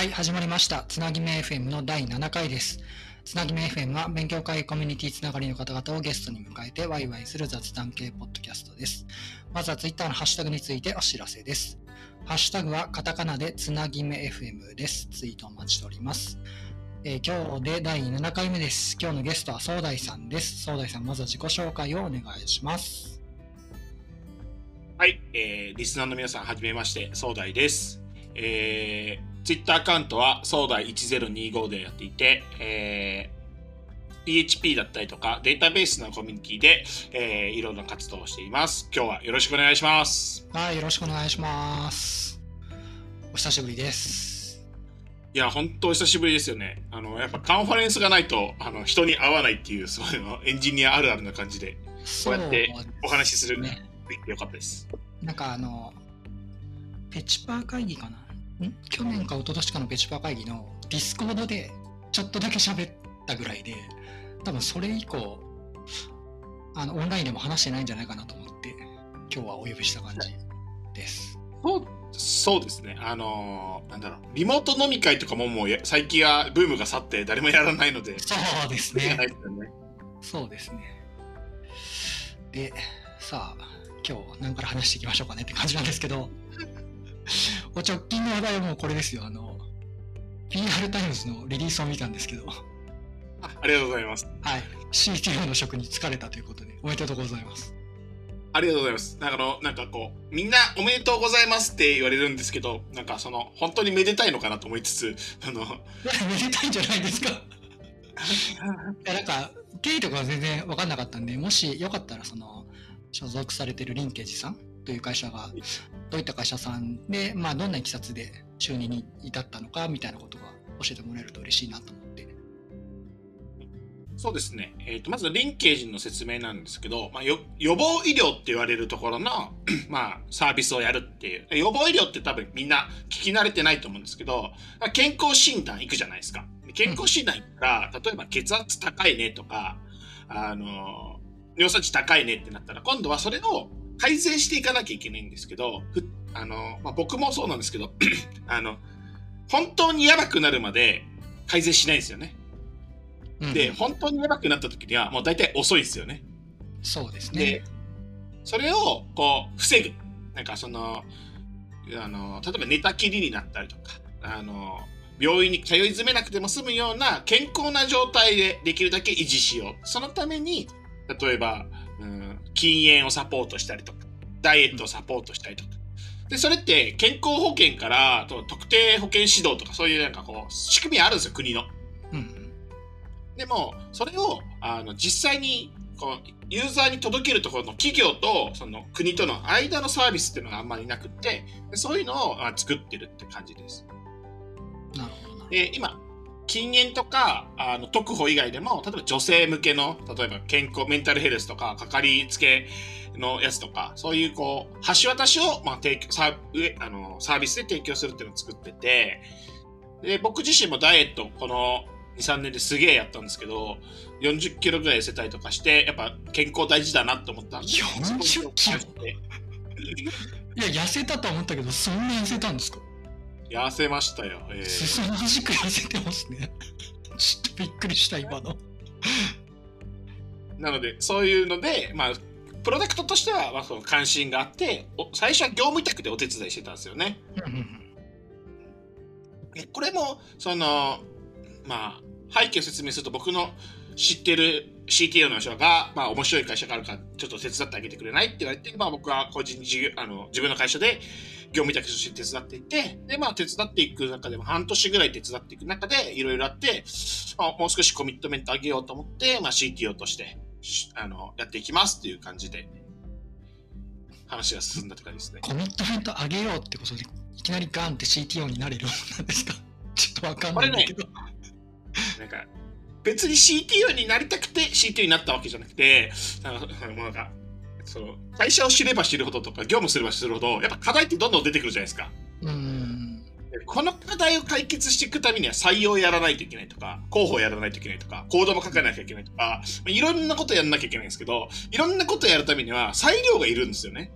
はい、始まりました。つなぎめ FM の第7回です。つなぎめ FM は勉強会コミュニティつながりの方々をゲストに迎えてワイワイする雑談系ポッドキャストです。まずは Twitter のハッシュタグについてお知らせです。ハッシュタグはカタカナでつなぎめ FM です。ツイートお待ちしております。えー今日で第7回目です。今日のゲストは総大さんです。総大さん、まずは自己紹介をお願いします。はい、えー、リスナーの皆さん、はじめまして、総大です。えー、ツイッターアカウントは、総大1025でやっていて、えー、PHP だったりとか、データベースのコミュニティで、えー、いろんな活動をしています。今日はよろしくお願いします。はい、よろしくお願いします。お久しぶりです。いや、本当お久しぶりですよね。あの、やっぱカンファレンスがないと、あの、人に会わないっていう、そういうの、エンジニアあるあるな感じで、こうやってお話しするね。よかったです。なんかあの、ペチパー会議かなん去年か一昨年かの PHPer 会議の Discord でちょっとだけ喋ったぐらいで、多分それ以降、あの、オンラインでも話してないんじゃないかなと思って、今日はお呼びした感じです。そうそうですね。あのーなんだろう。リモート飲み会とかももうや最近はブームが去って誰もやらないので、そうですねね。そうですね。で、さあ、今日何から話していきましょうかねって感じなんですけど、お直近の話題はもうこれですよ。あの、PR タイムズのリリースを見たんですけど、あありがとうございます。はい。CTO の職に就かれたということで、おめでとうございます。ありがとうございます。なんかあの、なんかこう、みんなおめでとうございますって言われるんですけど、なんかその、本当にめでたいのかなと思いつつ、あの、めでたいんじゃないですか。いや、なんか、経緯とかは全然分かんなかったんで、もしよかったら、その、所属されてるリンケージさんという会社が、どういった会社さんで、まあ、どんないきさつで就任に至ったのか、みたいなことが教えてもらえると嬉しいなと思って。そうですね。えっ、と、まず、リンケージの説明なんですけど、まあ、よ予防医療って言われるところの、まあ、サービスをやるっていう。予防医療って多分みんな聞き慣れてないと思うんですけど、健康診断行くじゃないですか。健康診断行ったら、例えば血圧高いねとか、あの、尿酸値高いねってなったら、今度はそれを改善していかなきゃいけないんですけど、ふあの、まあ、僕もそうなんですけど、あの、本当にやばくなるまで改善しないんですよね。うんで、本当にやばくなった時には、もう大体遅いですよね。そうですでね。、それを、こう、防ぐ。なんか、その、あの、例えば寝たきりになったりとか、あの、病院に通い詰めなくても済むような健康な状態でできるだけ維持しよう。そのために、例えば、うん、禁煙をサポートしたりとか、ダイエットをサポートしたりとか。で、それって健康保険からと特定保険指導とかそういうなんかこう、仕組みあるんですよ、国の。うん。でも、それをあの実際にこうユーザーに届けるところの企業とその国との間のサービスっていうのがあんまりなくって、でそういうのをあ作ってるって感じです。なるほど。で、今、禁煙とかあの特保以外でも、例えば女性向けの、例えば健康、メンタルヘルスとか、かかりつけのやつとか、そういうこう、橋渡しを、まあ、提供サー上あのサービスで提供するっていうのを作ってて、で、僕自身もダイエット、この2、3年ですげえやったんですけど、40キロぐらい痩せたりとかして、やっぱ健康大事だなって思ったんで。40キロ？いや、痩せたとは思ったけど、そんな痩せたんですか？痩せましたよ。えーすさまじく痩せてますね。ちょっとびっくりした、今の。なので、そういうので、まあ、プロダクトとしては、まあ、その関心があって、お最初は業務委託でお手伝いしてたんですよね。これも、その、まあ、背景を説明すると、僕の知ってる CTO の人が、まあ、面白い会社があるから、ちょっと手伝ってあげてくれないって言われて、まあ、僕は個人事業、あの、自分の会社で業務委託として手伝っていて、で、まあ、手伝っていく中でも、半年ぐらい手伝っていく中で、いろいろあって、まあ、もう少しコミットメント上げようと思って、まあ、CTO として、しあの、やっていきますっていう感じで、話が進んだって感じですね。コミットメント上げようってことで、いきなりガンって CTO になれるもんなんですか？ちょっとわかんないんだけど。なんか、別に CTO になりたくて CTO になったわけじゃなくて、なんか、もうなんか、その会社を知れば知るほどとか、業務すればするほど、やっぱ課題ってどんどん出てくるじゃないですか。うーん。でこの課題を解決していくためには採用やらないといけないとか、広報やらないといけないとか、コードも書かなきゃいけないとか、いろんなことやらなきゃいけないんですけど、いろんなことやるためには裁量がいるんですよね。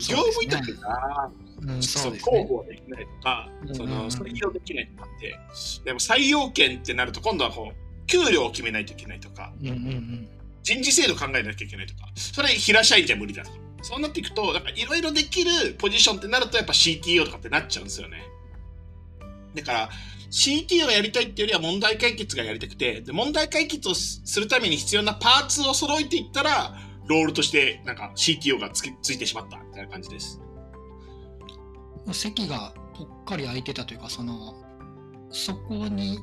業務委託がうん、そですね広。報できないとか、その採用できないとかって、でも採用権ってなると今度はこう、給料を決めないといけないとか、うんうんうん。人事制度考えなきゃいけないとか、それ平社員じゃ無理だとか。そうなっていくと、なんかいろいろできるポジションってなるとやっぱ CTO とかってなっちゃうんですよね。だから、CTO がやりたいっていうよりは問題解決がやりたくて、で問題解決をすするために必要なパーツを揃えていったら、ロールとしてなんか CTO がつきついてしまったみたいな感じです。席がぽっかり空いてたというか、その、そこに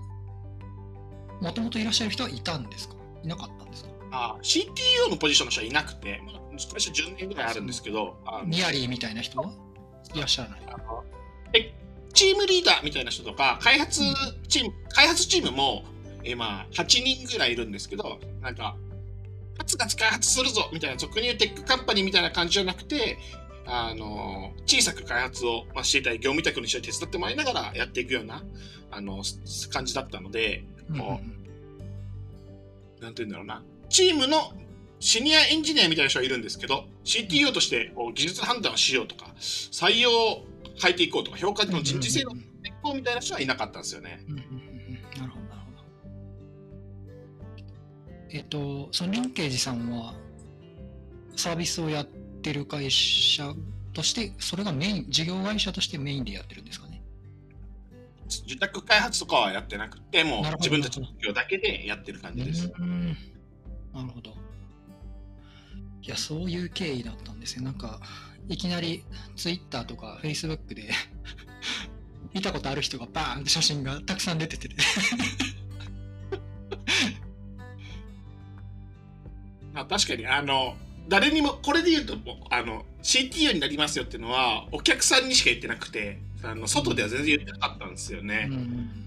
もともといらっしゃる人はいたんですか？いなかったんですか？あ CTO のポジションの人はいなくて、まあ、最初10年ぐらいあるんですけど、ニアリーみたいな人は？いらっしゃらない。えチームリーダーみたいな人とか、開発チーム、開発チームも、えまあ、8人ぐらいいるんですけど、なんか、ガツガツ開発するぞみたいな、俗に言うテックカンパニーみたいな感じじゃなくて、あの、小さく開発を、まあ、していたり、業務委託の人に手伝ってもらいながらやっていくような、あの、す感じだったので、うんうなんて言うんだろうな、チームのシニアエンジニアみたいな人はいるんですけど、CTO としてこう技術判断をしようとか、採用を変えていこうとか、評価の人事制度を変えていこうみたいな人はいなかったんですよね。なるほど、なるほど。えっと、そのリンケージさんは、サービスをやってる会社として、それがメイン、事業会社としてメインでやってるんですかね？受託開発とかはやってなくて、もう自分たちの企業だけでやってる感じです。うんなるほど。いや、そういう経緯だったんですよ。なんか、いきなり Twitter とか Facebook で 見たことある人がバーンって写真がたくさん出てて、まあ、確かに、あの、誰にも、これで言うと、あの、CTO になりますよっていうのは、お客さんにしか言ってなくて、あの外では全然言ってなかったんですよね。うんうん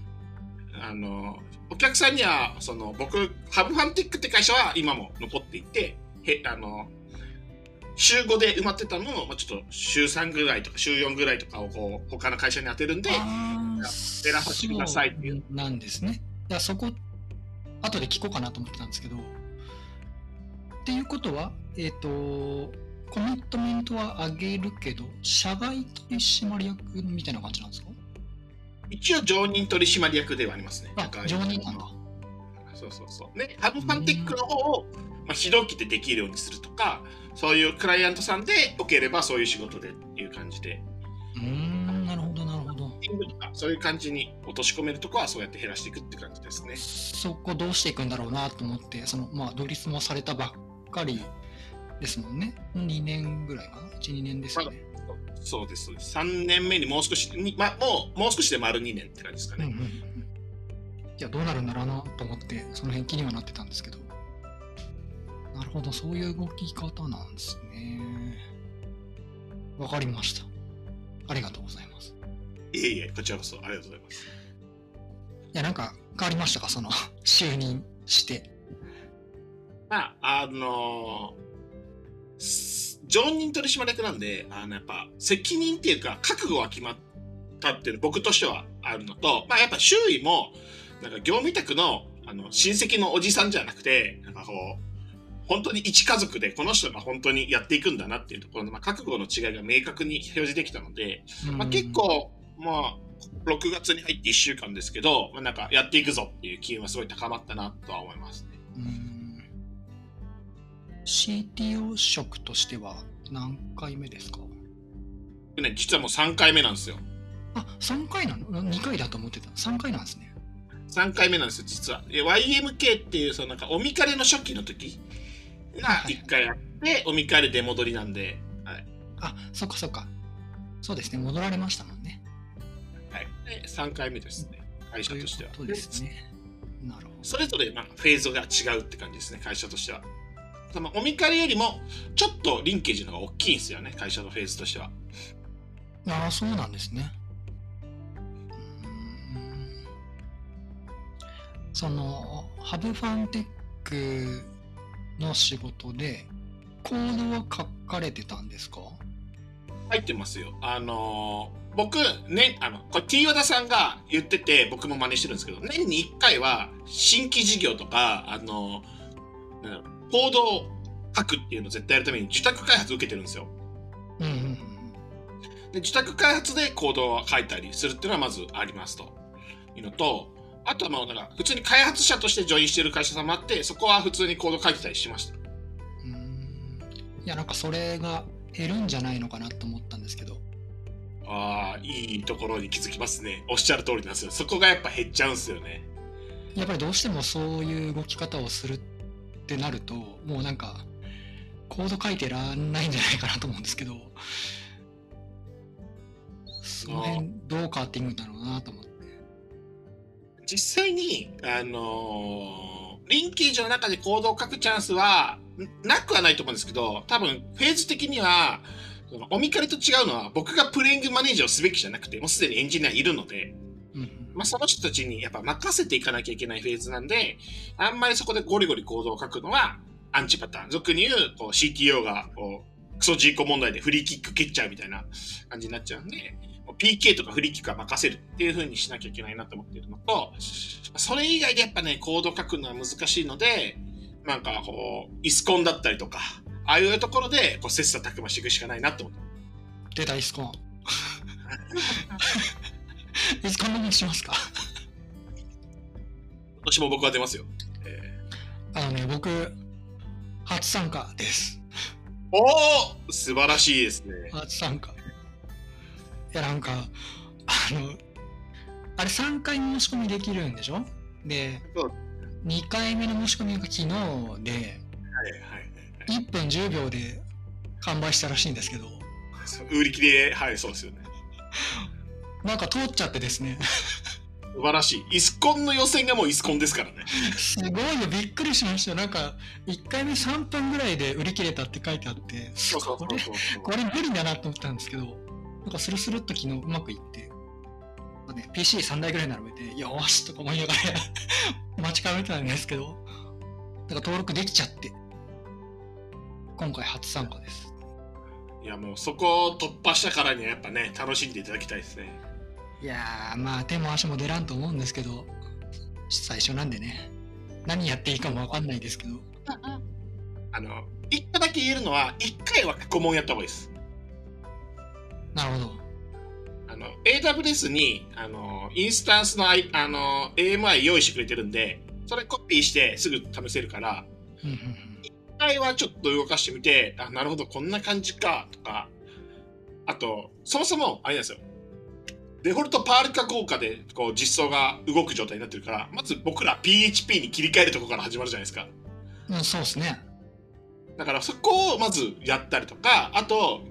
あのお客さんにはその僕ハブファンテックって会社は今も残っていてへあの週5で埋まってたのをまあちょっと週3ぐらいとか週4ぐらいとかをこう他の会社に当てるんであやー減らさせてくださいっていうなんですね。いや、そこ、後で聞こうかなと思ってたんですけど、っていうことは、えっ、と、コミットメントは上げるけど、社外取締役みたいな感じなんですか？一応常任取締役ではありますね。あ常任なんだ。そうそうそう。ね、ハブファンテックの方を、まあ、非同期でできるようにするとか、そういうクライアントさんでよければそういう仕事でっていう感じで、うーん、なるほど、なるほど。そういう感じに落とし込めるとこはそうやって減らしていくって感じですね。そこどうしていくんだろうなと思って、その、まあ、独立もされたばっかりですもんね。2年ぐらいかな ?1、2年ですよね。そうです。3年目にもう少し、にま、もう、もう少しで丸2年って感じですかうんうんうね。ん。いや、どうなるんだろうなと思って、その辺気にはなってたんですけど。なるほど、そういう動き方なんですね。わかりました。ありがとうございます。いえいえ、こちらこそありがとうございます。いや、なんか変わりましたか？その、就任して。まあ、あのーす常任取締役なんで、あの、やっぱ、責任っていうか、覚悟は決まったっていうの僕としてはあるのと、まあ、やっぱ周囲も、なんか業務委託の、あの、親戚のおじさんじゃなくて、なんかこう、本当に一家族でこの人が本当にやっていくんだなっていうところの、まあ、覚悟の違いが明確に表示できたので、まあ、結構、まあ、6月に入って1週間ですけど、まあ、なんかやっていくぞっていう機運はすごい高まったなとは思いますね。うん CTO 職としては何回目ですか？ね、実はもう3回目なんですよ。あ、3回なの ?2 回だと思ってた。3回なんですね。3回目なんですよ、実は。で YMK っていう、そのなんか、おみかれの初期の時がはい1回あって、おみかれ出戻りなんで、はい。あ、そっかそっか。そうですね。戻られましたもんね。はい、で3回目ですね、会社としては。ことですね。なるほど。それぞれ、まあ、フェーズが違うって感じですね、会社としては。そのおみかれよりも、ちょっとリンケージの方が大きいんですよね、会社のフェーズとしては。ああ、そうなんですね。その、ハブファンテックの仕事で、コードは書かれてたんですか？入ってますよ。あのー僕、ね、あの、これ T 和田さんが言ってて、僕も真似してるんですけど、年に1回は新規事業とか、あのーコードを書くっていうのを絶対やるために受託開発を受けてるんですよ。うんうんうん。で自宅開発でコードを書いたりするっていうのはまずありますと。いうのとあとはもうだから普通に開発者としてジョインしてる会社さんもあってそこは普通にコード書いてたりしました。うん。いやなんかそれが減るんじゃないのかなと思ったんですけど。ああいいところに気づきますね。おっしゃる通りなんですよ。そこがやっぱ減っちゃうんですよね。やっぱりどうしてもそういう動き方をするってなるともうなんかコード書いてらんないんじゃないかなと思うんですけどその辺どう変わっていくんだろうなと思って。実際にあのーリンケージの中でコードを書くチャンスはなくはないと思うんですけど多分フェーズ的にはそのオミカリと違うのは僕がプレイングマネージャーをすべきじゃなくてもうすでにエンジニアいるので、まあ、その人たちにやっぱ任せていかなきゃいけないフェーズなんであんまりそこでゴリゴリコードを書くのはアンチパターン。俗に言うこう CTO がこうクソジーコ問題でフリーキック蹴っちゃうみたいな感じになっちゃうんで PK とかフリーキックは任せるっていう風にしなきゃいけないなと思ってるのとそれ以外でやっぱねコード書くのは難しいのでなんかこうイスコンだったりとかああいうところでこう切磋琢磨していくしかないなと思って。出たイスコン イスコンの話しますか？今年も僕は出ますよ、えあのね僕初参加です。ーおお素晴らしいですね。初参加。いやなんかあのあれ3回申し込みできるんでしょ？でそう。2回目の申し込みが昨日ではいはいはい1分10秒で完売したらしいんですけど。売り切れはいそうですよね なんか通っちゃってですね。素晴らしい。イスコンの予選がもうイスコンですからね。すごいよ。びっくりしました。よなんか1回目3分ぐらいで売り切れたって書いてあってこれ無理だなと思ったんですけどなんかスルスルっと昨日うまくいって、まあね、PC3 台ぐらい並べてよーしとか思いながら 待ち構えてたんですけどなんか登録できちゃって今回初参加です。いやもうそこを突破したからにはやっぱね楽しんでいただきたいですねいやーまあ手も足も出らんと思うんですけど最初なんでね。何やっていいかもわかんないですけど。あの一個だけ言えるのは一回は過去問やった方がいいです。なるほど。あの AWS にあのインスタンスの,、あの AMI 用意してくれてるんでそれコピーしてすぐ試せるからうんうん。一回はちょっと動かしてみてあなるほどこんな感じかとかあとそもそもあれなんですよデフォルトパール化効果でこう実装が動く状態になってるからまず僕ら PHP に切り替えるところから始まるじゃないですか。うんうんそうですね。だからそこをまずやったりとかあと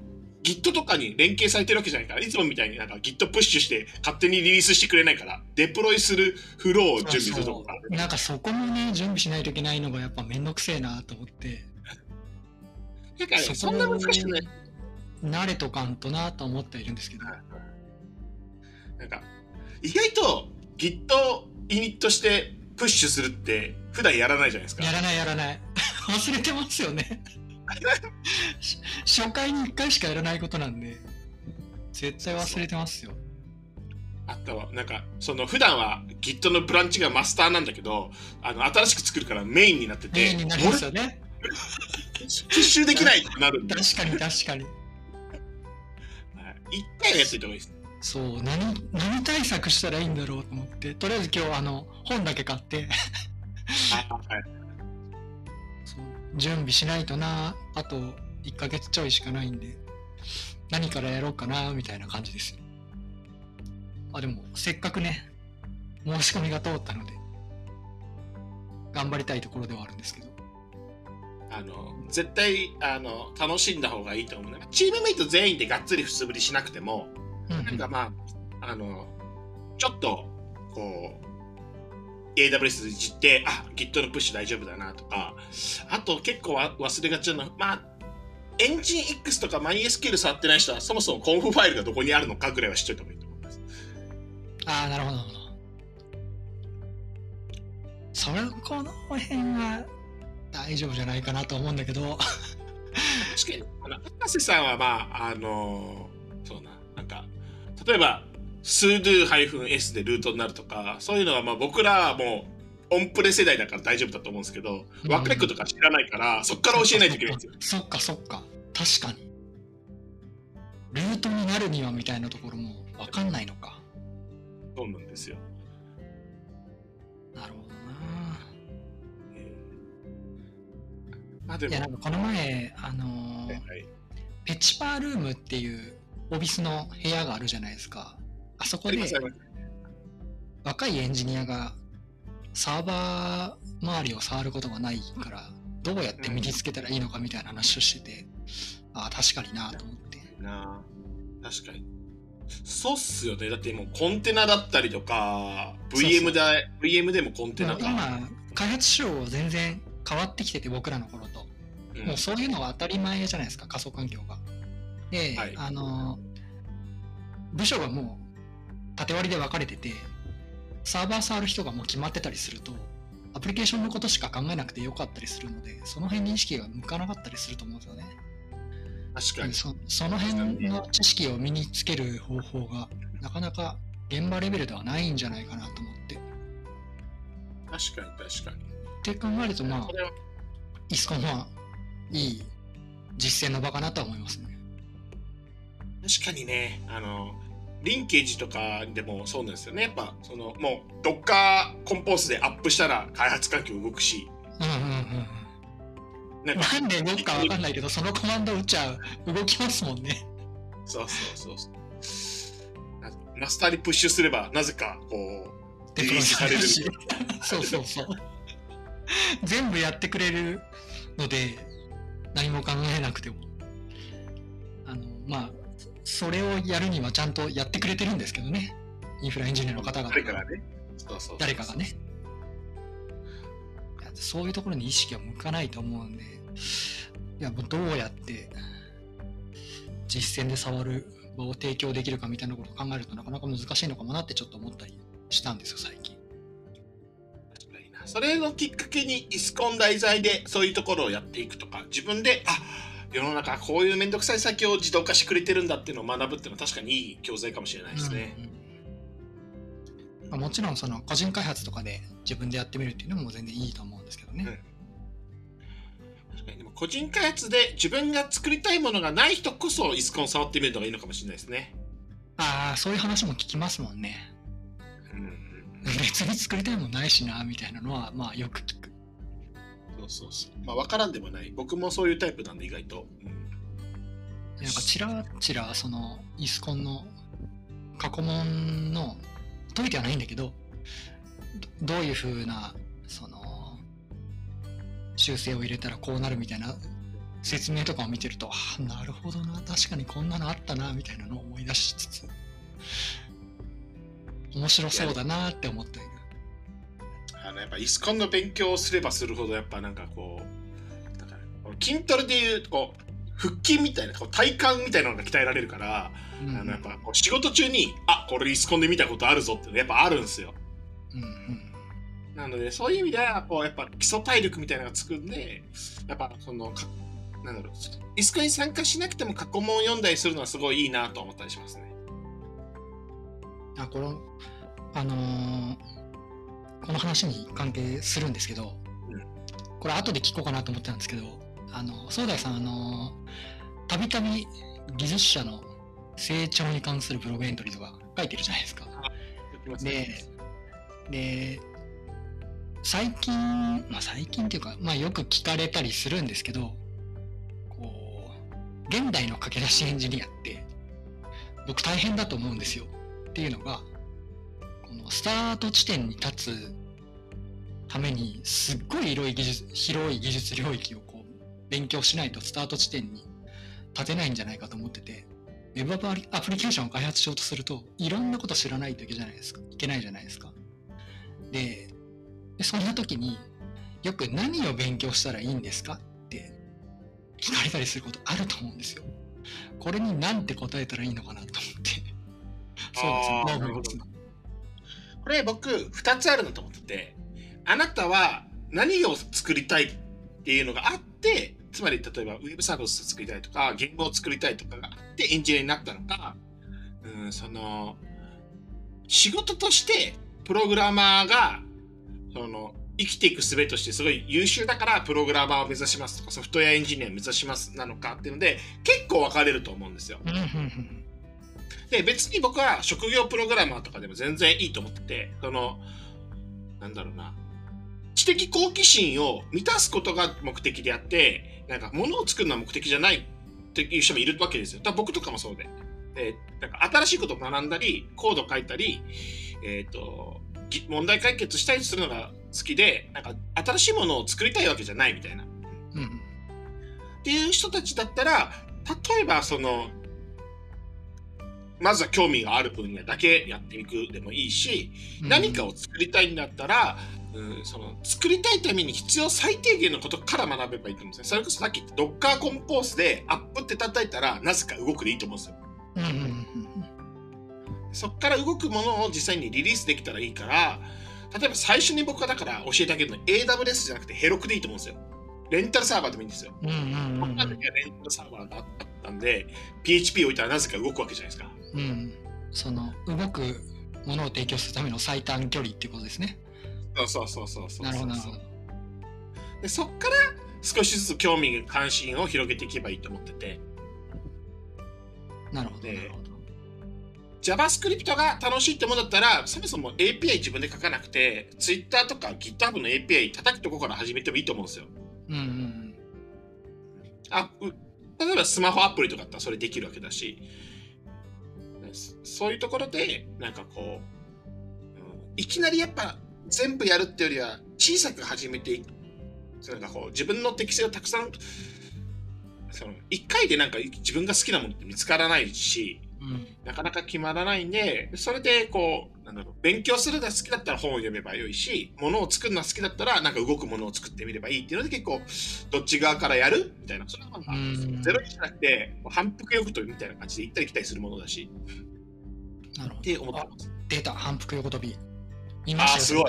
Git とかに連携されてるわけじゃないからいつもみたいになんか Git プッシュして勝手にリリースしてくれないからデプロイするフローを準備するところから。そうそう。なんかそこもね準備しないといけないのがやっぱめんどくせえなと思って。だからねそんな難しくない。慣れとかんとなと思ってはいるんですけどなんか意外と Git イニットしてプッシュするって普段やらないじゃないですか。やらないやらない。忘れてますよね。し 初回に1回しかやらないことなんで絶対忘れてますよ。あとはなんかその普段は Git のブランチがマスターなんだけどあの新しく作るからメインになっててメインになりますよね。プッシュできないってなるんで。確かに確かに。はい。一回はやっといた方がいいですそう何何対策したらいいんだろうと思ってとりあえず今日あの本だけ買って。準備しないとなあと1ヶ月ちょいしかないんで何からやろうかなみたいな感じですよ。あでもせっかくね申し込みが通ったので頑張りたいところではあるんですけど。あの絶対あの楽しんだ方がいいと思うね。チームメイト全員でがっつり素振りしなくてもなんかまああのちょっとこう AWS いじってあ Git のプッシュ大丈夫だなとかあと結構わ忘れがちなのまあエンジン X とか MySQL 触ってない人はそもそもコンフファイルがどこにあるのかぐらいは知っといた方がいいと思います。ああなるほど。なるほどそれこの辺は大丈夫じゃないかなと思うんだけど。確かに。あの博士さんはまああの例えば sudo-s でルートになるとかそういうのはまあ僕らはもうオンプレ世代だから大丈夫だと思うんですけど、うん。若い子とか知らないからそっから教えないといけないんですよ。そっかそっか確かに。ルートになるにはみたいなところも分かんないのか。そうなんですよ。なるほどな。えー。まあでも、いやなんかこの前あのーはいはい。ペチパールームっていうオフィスの部屋があるじゃないですか。あそこで若いエンジニアがサーバー周りを触ることがないからどうやって身につけたらいいのかみたいな話をしてて、ああ確かになと思って。な。あ確かに。そうっすよね。だってもうコンテナだったりとか VM だ VM でもコンテまあナが、今開発手法全然変わってきてて僕らの頃と、うん。もうそういうのが当たり前じゃないですか仮想環境がで、はい。あの部署がもう縦割りで分かれててサーバー触る人がもう決まってたりするとアプリケーションのことしか考えなくてよかったりするのでその辺に意識が向かなかったりすると思うんですよね。確かに。そその辺の知識を身につける方法がなかなか現場レベルではないんじゃないかなと思って。確かに確かに。って考えるとまあイスコンはいい実践の場かなとは思いますね。確かにねあのリンケージとかでもそうなんですよね。やっぱそのもう Docker コンポースでアップしたら開発環境動くし。うんうんうんなんかなんで動くかわかんないけどそのコマンド打っちゃう？動きますもんね。そうそうそうそう。なマスターにプッシュすればなぜかこうデプロイされる。そうそうそう。全部やってくれるので何も考えなくても。あのまあそれをやるにはちゃんとやってくれてるんですけどね。インフラエンジニアの方々誰かがね？誰かがね。そういうところに意識は向かないと思うんで、いやもうどうやって実践で触る場を提供できるかみたいなことを考えるとなかなか難しいのかもなってちょっと思ったりしたんですよ、最近。確かになそれのきっかけにイスコン題材でそういうところをやっていくとか自分であ世の中こういう面倒くさい先を自動化してくれてるんだっていうのを学ぶっていうのは確かにいい教材かもしれないですね。うんうんまあもちろんその個人開発とかで自分でやってみるっていうのも全然いいと思うんですけどね。確かにでも個人開発で自分が作りたいものがない人こそイスコン触ってみるのがいいのかもしれないですね。ああ、そういう話も聞きますもんね。うん別に作りたいもんないしな、みたいなのはまあよく聞く。そうそうそう。まあ分からんでもない。僕もそういうタイプなんで意外と。うんなんかちらちらそのイスコンの過去問の解いてはないんだけどどどういうふうなその修正を入れたらこうなるみたいな説明とかを見てるとあなるほどな確かにこんなのあったなみたいなのを思い出しつつ面白そうだなって思ってやっぱイスコンの勉強をすればするほどやっぱなんかこうだから筋トレでいうこう腹筋みたいなこう体幹みたいなのが鍛えられるから、うんあのやっぱこう仕事中にあこれイスコンで見たことあるぞってやっぱあるんですよ。うんうんなのでそういう意味ではこうやっぱ基礎体力みたいなのがつくんでやっぱそのかなんだろうイスコンに参加しなくても過去問を読んだりするのはすごいいいなと思ったりしますね。あこのあのーこの話に関係するんですけど、うんこれ後で聞こうかなと思ってたんですけどあの壮大さんあのたびたび技術者の成長に関するブログエントリーとか書いてるじゃないですか。でで最近、まあ、最近っていうか、まあ、よく聞かれたりするんですけどこう現代の駆け出しエンジニアって僕大変だと思うんですよっていうのがこのスタート地点に立つためにすっごい広い技術広い技術領域をこう勉強しないとスタート地点に立てないんじゃないかと思っててウェブアプリアプリケーションを開発しようとするといろんなこと知らないといけないですかいけないじゃないですか。ででそんな時によく何を勉強したらいいんですかって聞かれたりすることあると思うんですよ。これに何て答えたらいいのかなと思って。そうですねこれ僕2つあるなと思っててあなたは何を作りたいっていうのがあってつまり例えばウェブサービスを作りたいとか言語を作りたいとかがあってエンジニアになったのかうんその仕事としてプログラマーがその生きていく術としてすごい優秀だからプログラマーを目指しますとかソフトウェアエンジニアを目指しますなのかっていうので結構分かれると思うんですよ。で別に僕は職業プログラマーとかでも全然いいと思っててそのなんだろうな知的好奇心を満たすことが目的であってなんか物を作るのは目的じゃないっていう人もいるわけですよ。だから僕とかもそうで。でなんか新しいことを学んだりコード書いたり、えーと、ぎ問題解決したりするのが好きでなんか新しいものを作りたいわけじゃないみたいな。うんっていう人たちだったら例えばそのまずは興味がある分野だけやっていくでもいいし、うん何かを作りたいんだったら、うん、その作りたいために必要最低限のことから学べばいいと思うんですね。それこそさっき言った Docker コンポースでアップって叩いたらなぜか動くでいいと思うんですよ。うんうんうんそっから動くものを実際にリリースできたらいいから、例えば最初に僕がだから教えてあげるのは AWS じゃなくてヘロクでいいと思うんですよ。レンタルサーバーでもいいんですよ。うんうんうん僕の時はレンタルサーバーがあったんで、PHP 置いたらなぜか動くわけじゃないですか。うんうんその動くものを提供するための最短距離っていうことですね。そうそうそうそうそう。なるほどなるほど。でそっから少しずつ興味関心を広げていけばいいと思っててなるほどなでるほど。JavaScript が楽しいってもんだったらそもそも API 自分で書かなくて Twitter とか GitHub の API 叩くとこから始めてもいいと思うんですようんうんあう例えばスマホアプリとかだったらそれできるわけだしそそういうところでなんかこう、うんいきなりやっぱ全部やるってよりは小さく始めていく。それなんかこう自分の適性をたくさんその1回でなんか自分が好きなものって見つからないしなかなか決まらないんでそれでこうなんだろう勉強するのが好きだったら本を読めばよいしものを作るのが好きだったらなんか動くものを作ってみればいいっていうので結構どっち側からやるみたいなそれはなんかうん。ゼロにじゃなくて反復横跳びみたいな感じで行ったり来たりするものだしなるほど。って思ってます。出た反復横跳び。見まあしたすごい。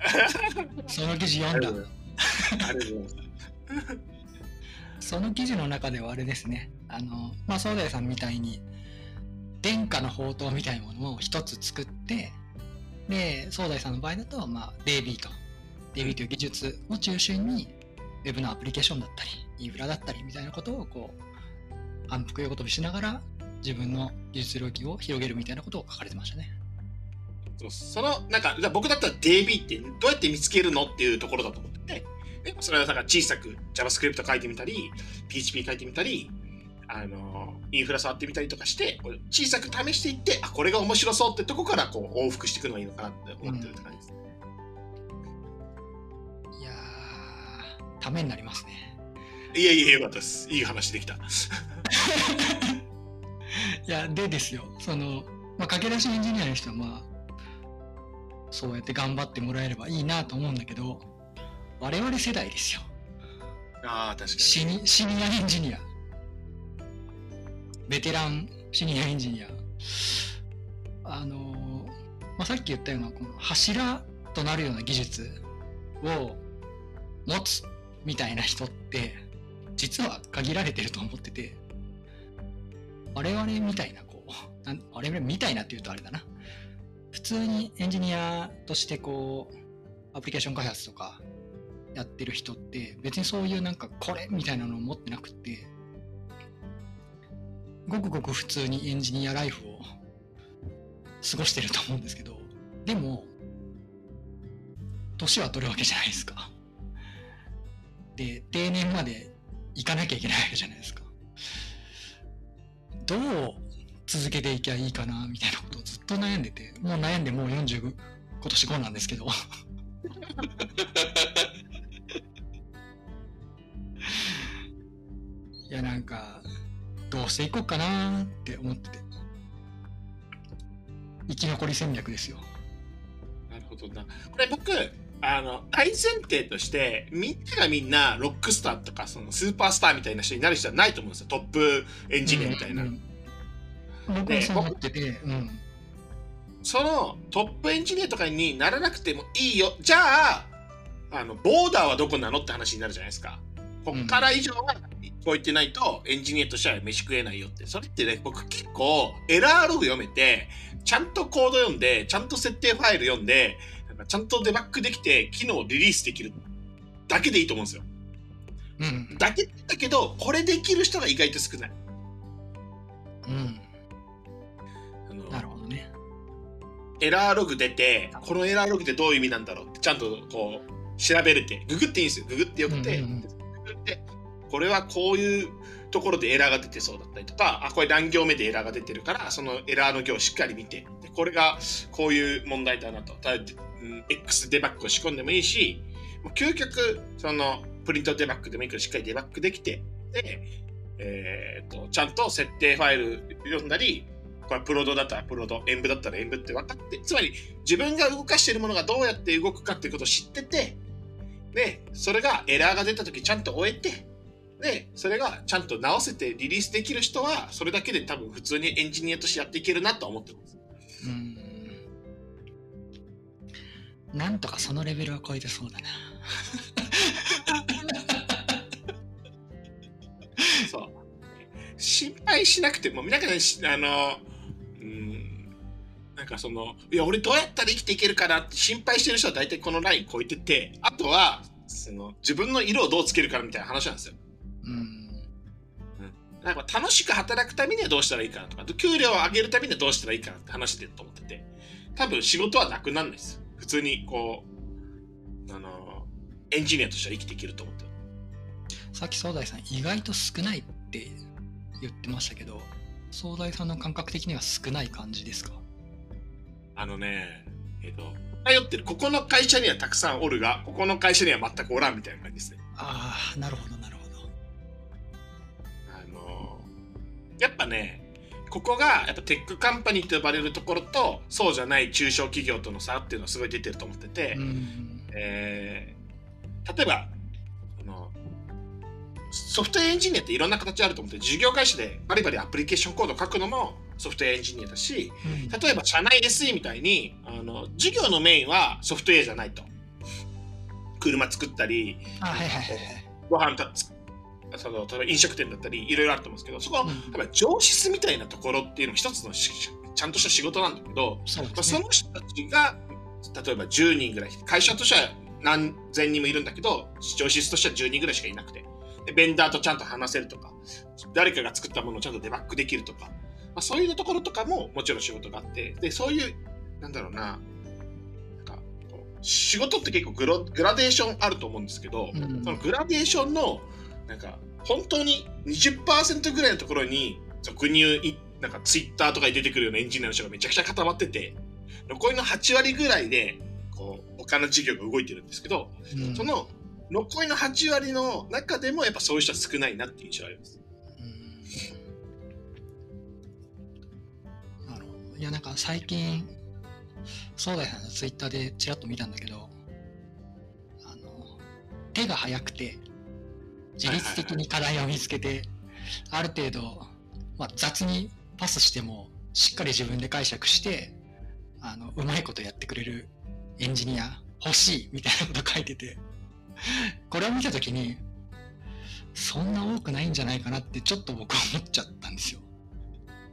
その記事読んだ。その記事の中ではあれですね。あの、まあ、総大さんみたいに、殿下の宝刀みたいなものを一つ作って、で、総大さんの場合だと、まあ、DB と、DB という技術を中心に、ウェブのアプリケーションだったり、インフラだったりみたいなことを、こう、反復横跳びしながら、自分の技術領域を広げるみたいなことを書かれてましたね。そのなんか僕だったら DB ってどうやって見つけるのっていうところだと思っててでそれはだから小さく JavaScript 書いてみたり PHP 書いてみたりあのインフラ触ってみたりとかして小さく試していってあこれが面白そうってとこからこう往復していくのがいいのかなって思ってるって感じです、いやー、ためになりますね。いやいやよかったですいい話できた いや、でですよ、その、まあ、駆け出しエンジニアの人は、まあ、そうやって頑張ってもらえればいいなと思うんだけど、我々世代ですよ。ああ確かシニシニアエンジニア。ベテランシニアエンジニア。あのーまあ、さっき言ったような、この柱となるような技術を持つみたいな人って、実は限られてると思ってて、我々みたいな、こう、なん我々みたいなって言うとあれだな。普通にエンジニアとしてこう、アプリケーション開発とかやってる人って、別にそういうなんかこれみたいなのを持ってなくて、ごくごく普通にエンジニアライフを過ごしてると思うんですけど、でも、年は取るわけじゃないですか。で、定年まで行かなきゃいけないわけじゃないですか。どう続けていきゃいいかなみたいなことをずっと悩んでて、もう悩んでもう45、今年5なんですけど。いや、なんか、どうしていこうかなって思ってて。生き残り戦略ですよ。なるほどな。これ僕、あの、大前提として、みんながみんなロックスターとか、そのスーパースターみたいな人になる人はないと思うんですよ。トップエンジニアみたいな。うんうん僕はそう思ってて、うん。そのトップエンジニアとかにならなくてもいいよ。じゃあ、あの、ボーダーはどこなのって話になるじゃないですか。こっから以上は超えてないとエンジニアとしては飯食えないよって。それってね、僕結構エラーログ読めて、ちゃんとコード読んで、ちゃんと設定ファイル読んで、あかちゃんとデバッグできて機能をリリースできるだけでいいと思うんですよ。うん。だけだけどこれできる人が意外と少ない。うん。あのなるほどね。エラーログ出てこのエラーログってどういう意味なんだろうってちゃんとこう調べれてググっていいんですよググってよくて、うんうんうんググってこれはこういうところでエラーが出てそうだったりとかあこれ何行目でエラーが出てるからそのエラーの行をしっかり見てでこれがこういう問題だなと X デバッグを仕込んでもいいし究極そのプリントデバッグでもいいけどしっかりデバッグできてで、えー、とちゃんと設定ファイル読んだりこれプロドだったらプロド、演舞だったら演舞って分かって、つまり自分が動かしているものがどうやって動くかっていうことを知ってて、で、それがエラーが出た時ちゃんと終えて、で、それがちゃんと直せてリリースできる人は、それだけで多分普通にエンジニアとしてやっていけるなと思ってます。うん。なんとかそのレベルは超えてそうだな。そう。心配しなくても、なんかね、しあの、うん、なんかその、いや、俺どうやったら生きていけるかな？って心配してる人は大体このライン超えてて、あとは、その自分の色をどうつけるかみたいな話なんですよ。うん。なんか楽しく働くためにはどうしたらいいかなとか、給料を上げるためにはどうしたらいいかなって話してると思ってて、多分仕事はなくならないです。普通にこう、あの、エンジニアとしては生きていけると思ってる。さっき総大さん、意外と少ないって言ってましたけど、総大さんの感覚的には少ない感じですか？あのね、えっ、と、通ってる、ここの会社にはたくさんおるが、ここの会社には全くおらんみたいな感じですね。ああ、なるほど、なるほど。あのやっぱね、ここがやっぱテックカンパニーと呼ばれるところと、そうじゃない中小企業との差っていうのはすごい出てると思ってて、うん。えー例えばあのソフトウェアエンジニアっていろんな形あると思って事業会社でバリバリアプリケーションコードを書くのもソフトウェアエンジニアだしうん例えば社内 SE みたいにあの事業のメインはソフトウェアじゃないと車作ったりあ、はいはいはいはい。ご飯その例えば飲食店だったりいろいろあると思うんですけどそこはうん上司みたいなところっていうのも一つのしちゃんとした仕事なんだけどまあそうですね。その人たちが例えば10人ぐらい会社としては何千人もいるんだけど上司としては10人ぐらいしかいなくてでベンダーとちゃんと話せるとか誰かが作ったものをちゃんとデバッグできるとか、まあ、そういうところとかももちろん仕事があってでそういうなんだろうななんかこう仕事って結構グログラデーションあると思うんですけど、うんそのグラデーションのなんか本当に20%ぐらいのところに俗に言ういなんかツイッターとかに出てくるようなエンジニアの人がめちゃくちゃ固まってて残りの8割ぐらいでこう他の事業が動いてるんですけど、うんその残りの8割の中でもやっぱそういう人は少ないなっていう印象があります。うんなるほど。いや、なんか最近、総大さんのツイッターでちらっと見たんだけど、あの、手が早くて、自律的に課題を見つけて、ある程度、まあ、雑にパスしても、しっかり自分で解釈して、あの、うまいことやってくれるエンジニア欲しいみたいなこと書いてて、これを見たときに、そんな多くないんじゃないかなってちょっと僕は思っちゃったんですよ。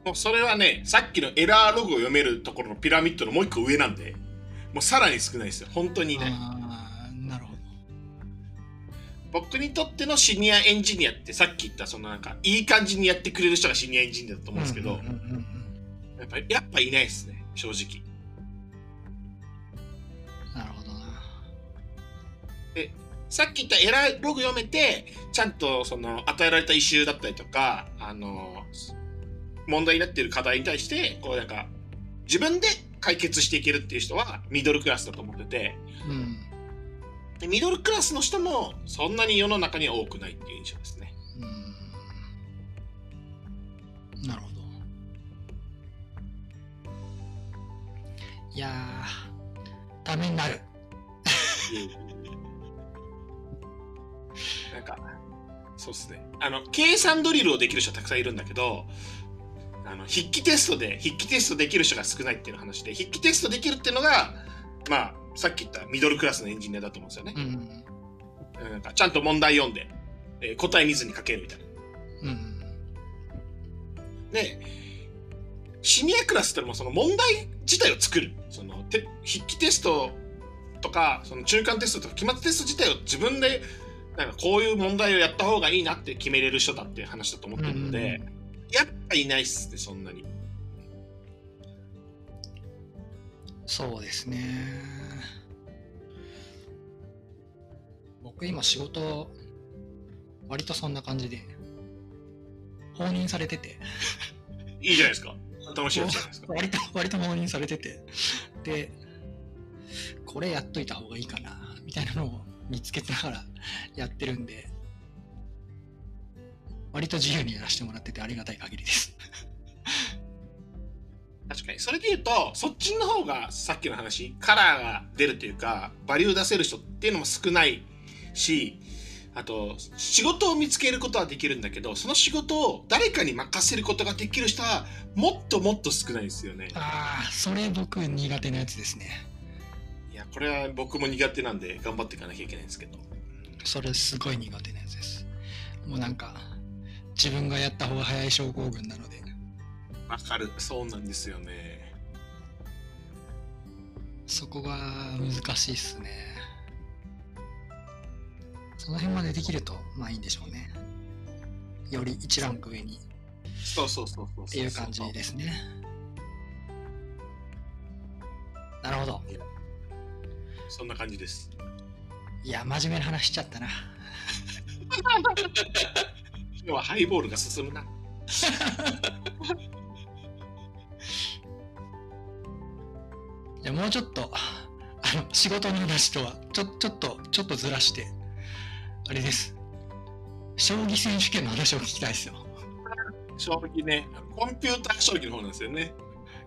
もうそれはね、さっきのエラーログを読めるところのピラミッドのもう一個上なんで、もうさらに少ないですよ。本当にいない。あーなるほど。僕にとってのシニアエンジニアってさっき言ったそのなんかいい感じにやってくれる人がシニアエンジニアだと思うんですけど、やっぱやっぱいないですね、正直。なるほどな。さっき言ったエラーログ読めて、ちゃんとその与えられたイシューだったりとか、あの、問題になっている課題に対して、こうなんか、自分で解決していけるっていう人はミドルクラスだと思ってて、うん。でミドルクラスの人もそんなに世の中には多くないっていう印象ですね。うんなるほど。いやー、ためになる。なんか、そうですね。あの、計算ドリルをできる人はたくさんいるんだけど、あの、筆記テストで、筆記テストできる人が少ないっていう話で、筆記テストできるっていうのが、まあ、さっき言ったミドルクラスのエンジニアだと思うんですよね。うん。なんかちゃんと問題読んで、えー答え見ずに書けるみたいな。うん。で、シニアクラスってのもその問題自体を作る。そのて筆記テストとかその中間テストとか期末テスト自体を自分でなんかこういう問題をやった方がいいなって決めれる人だっていう話だと思ってるので、やっぱいないっすねそんなに。そうですね。僕今仕事、割とそんな感じで、放任されてて、いいじゃないですか。楽しいやつじゃないですか。割と、割と放任されてて、で、これやっといた方がいいかな、みたいなのを見つけながら やってるんで、割と自由にやらせてもらっててありがたい限りです。確かに。それで言うと、そっちの方がさっきの話、カラーが出るというか、バリュー出せる人っていうのも少ないし、あと、仕事を見つけることはできるんだけど、その仕事を誰かに任せることができる人は、もっともっと少ないですよね。ああ、それ僕苦手なやつですね。いや、これは僕も苦手なんで、頑張っていかなきゃいけないんですけど。それすごい苦手なやつです。もうなんか、自分がやった方が早い症候群なので、わかる。そうなんですよね。そこが難しいっすね。その辺までできると、まあいいんでしょうね。より1ランク上にそうそうそうそう。っていう感じですね。なるほど。そんな感じです。いや、真面目な話しちゃったな。今日はハイボールが進むな。じゃあもうちょっと、あの、仕事の話とは、ちょ、ちょっと、ちょっとずらして、あれです。将棋選手権の話を聞きたいですよ。将棋ね、コンピューター将棋の方なんですよね。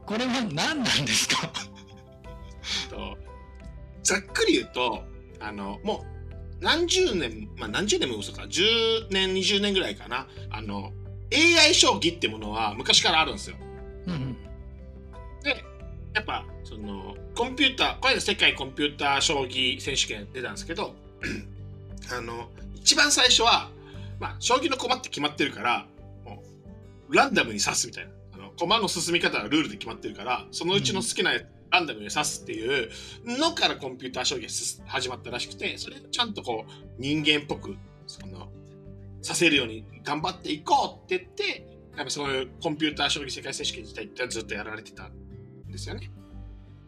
これは何なんですか？とざっくり言うと、あの、もう何十年、まあ何十年も嘘か、10年、20年ぐらいかな。あの、AI 将棋ってものは昔からあるんですよ。うんうん。で、やっぱ、その、コンピューター、これで世界コンピューター将棋選手権出たんですけど、あの、一番最初は、まあ、将棋の駒って決まってるから、もう、ランダムに指すみたいな。あの、駒の進み方がルールで決まってるから、そのうちの好きなやつランダムに指すっていうのからコンピューター将棋が始まったらしくて、それをちゃんとこう、人間っぽく、その、させるように頑張っていこうって言って、やっぱそういうコンピューター将棋世界選手権自体ってずっとやられてたんですよね。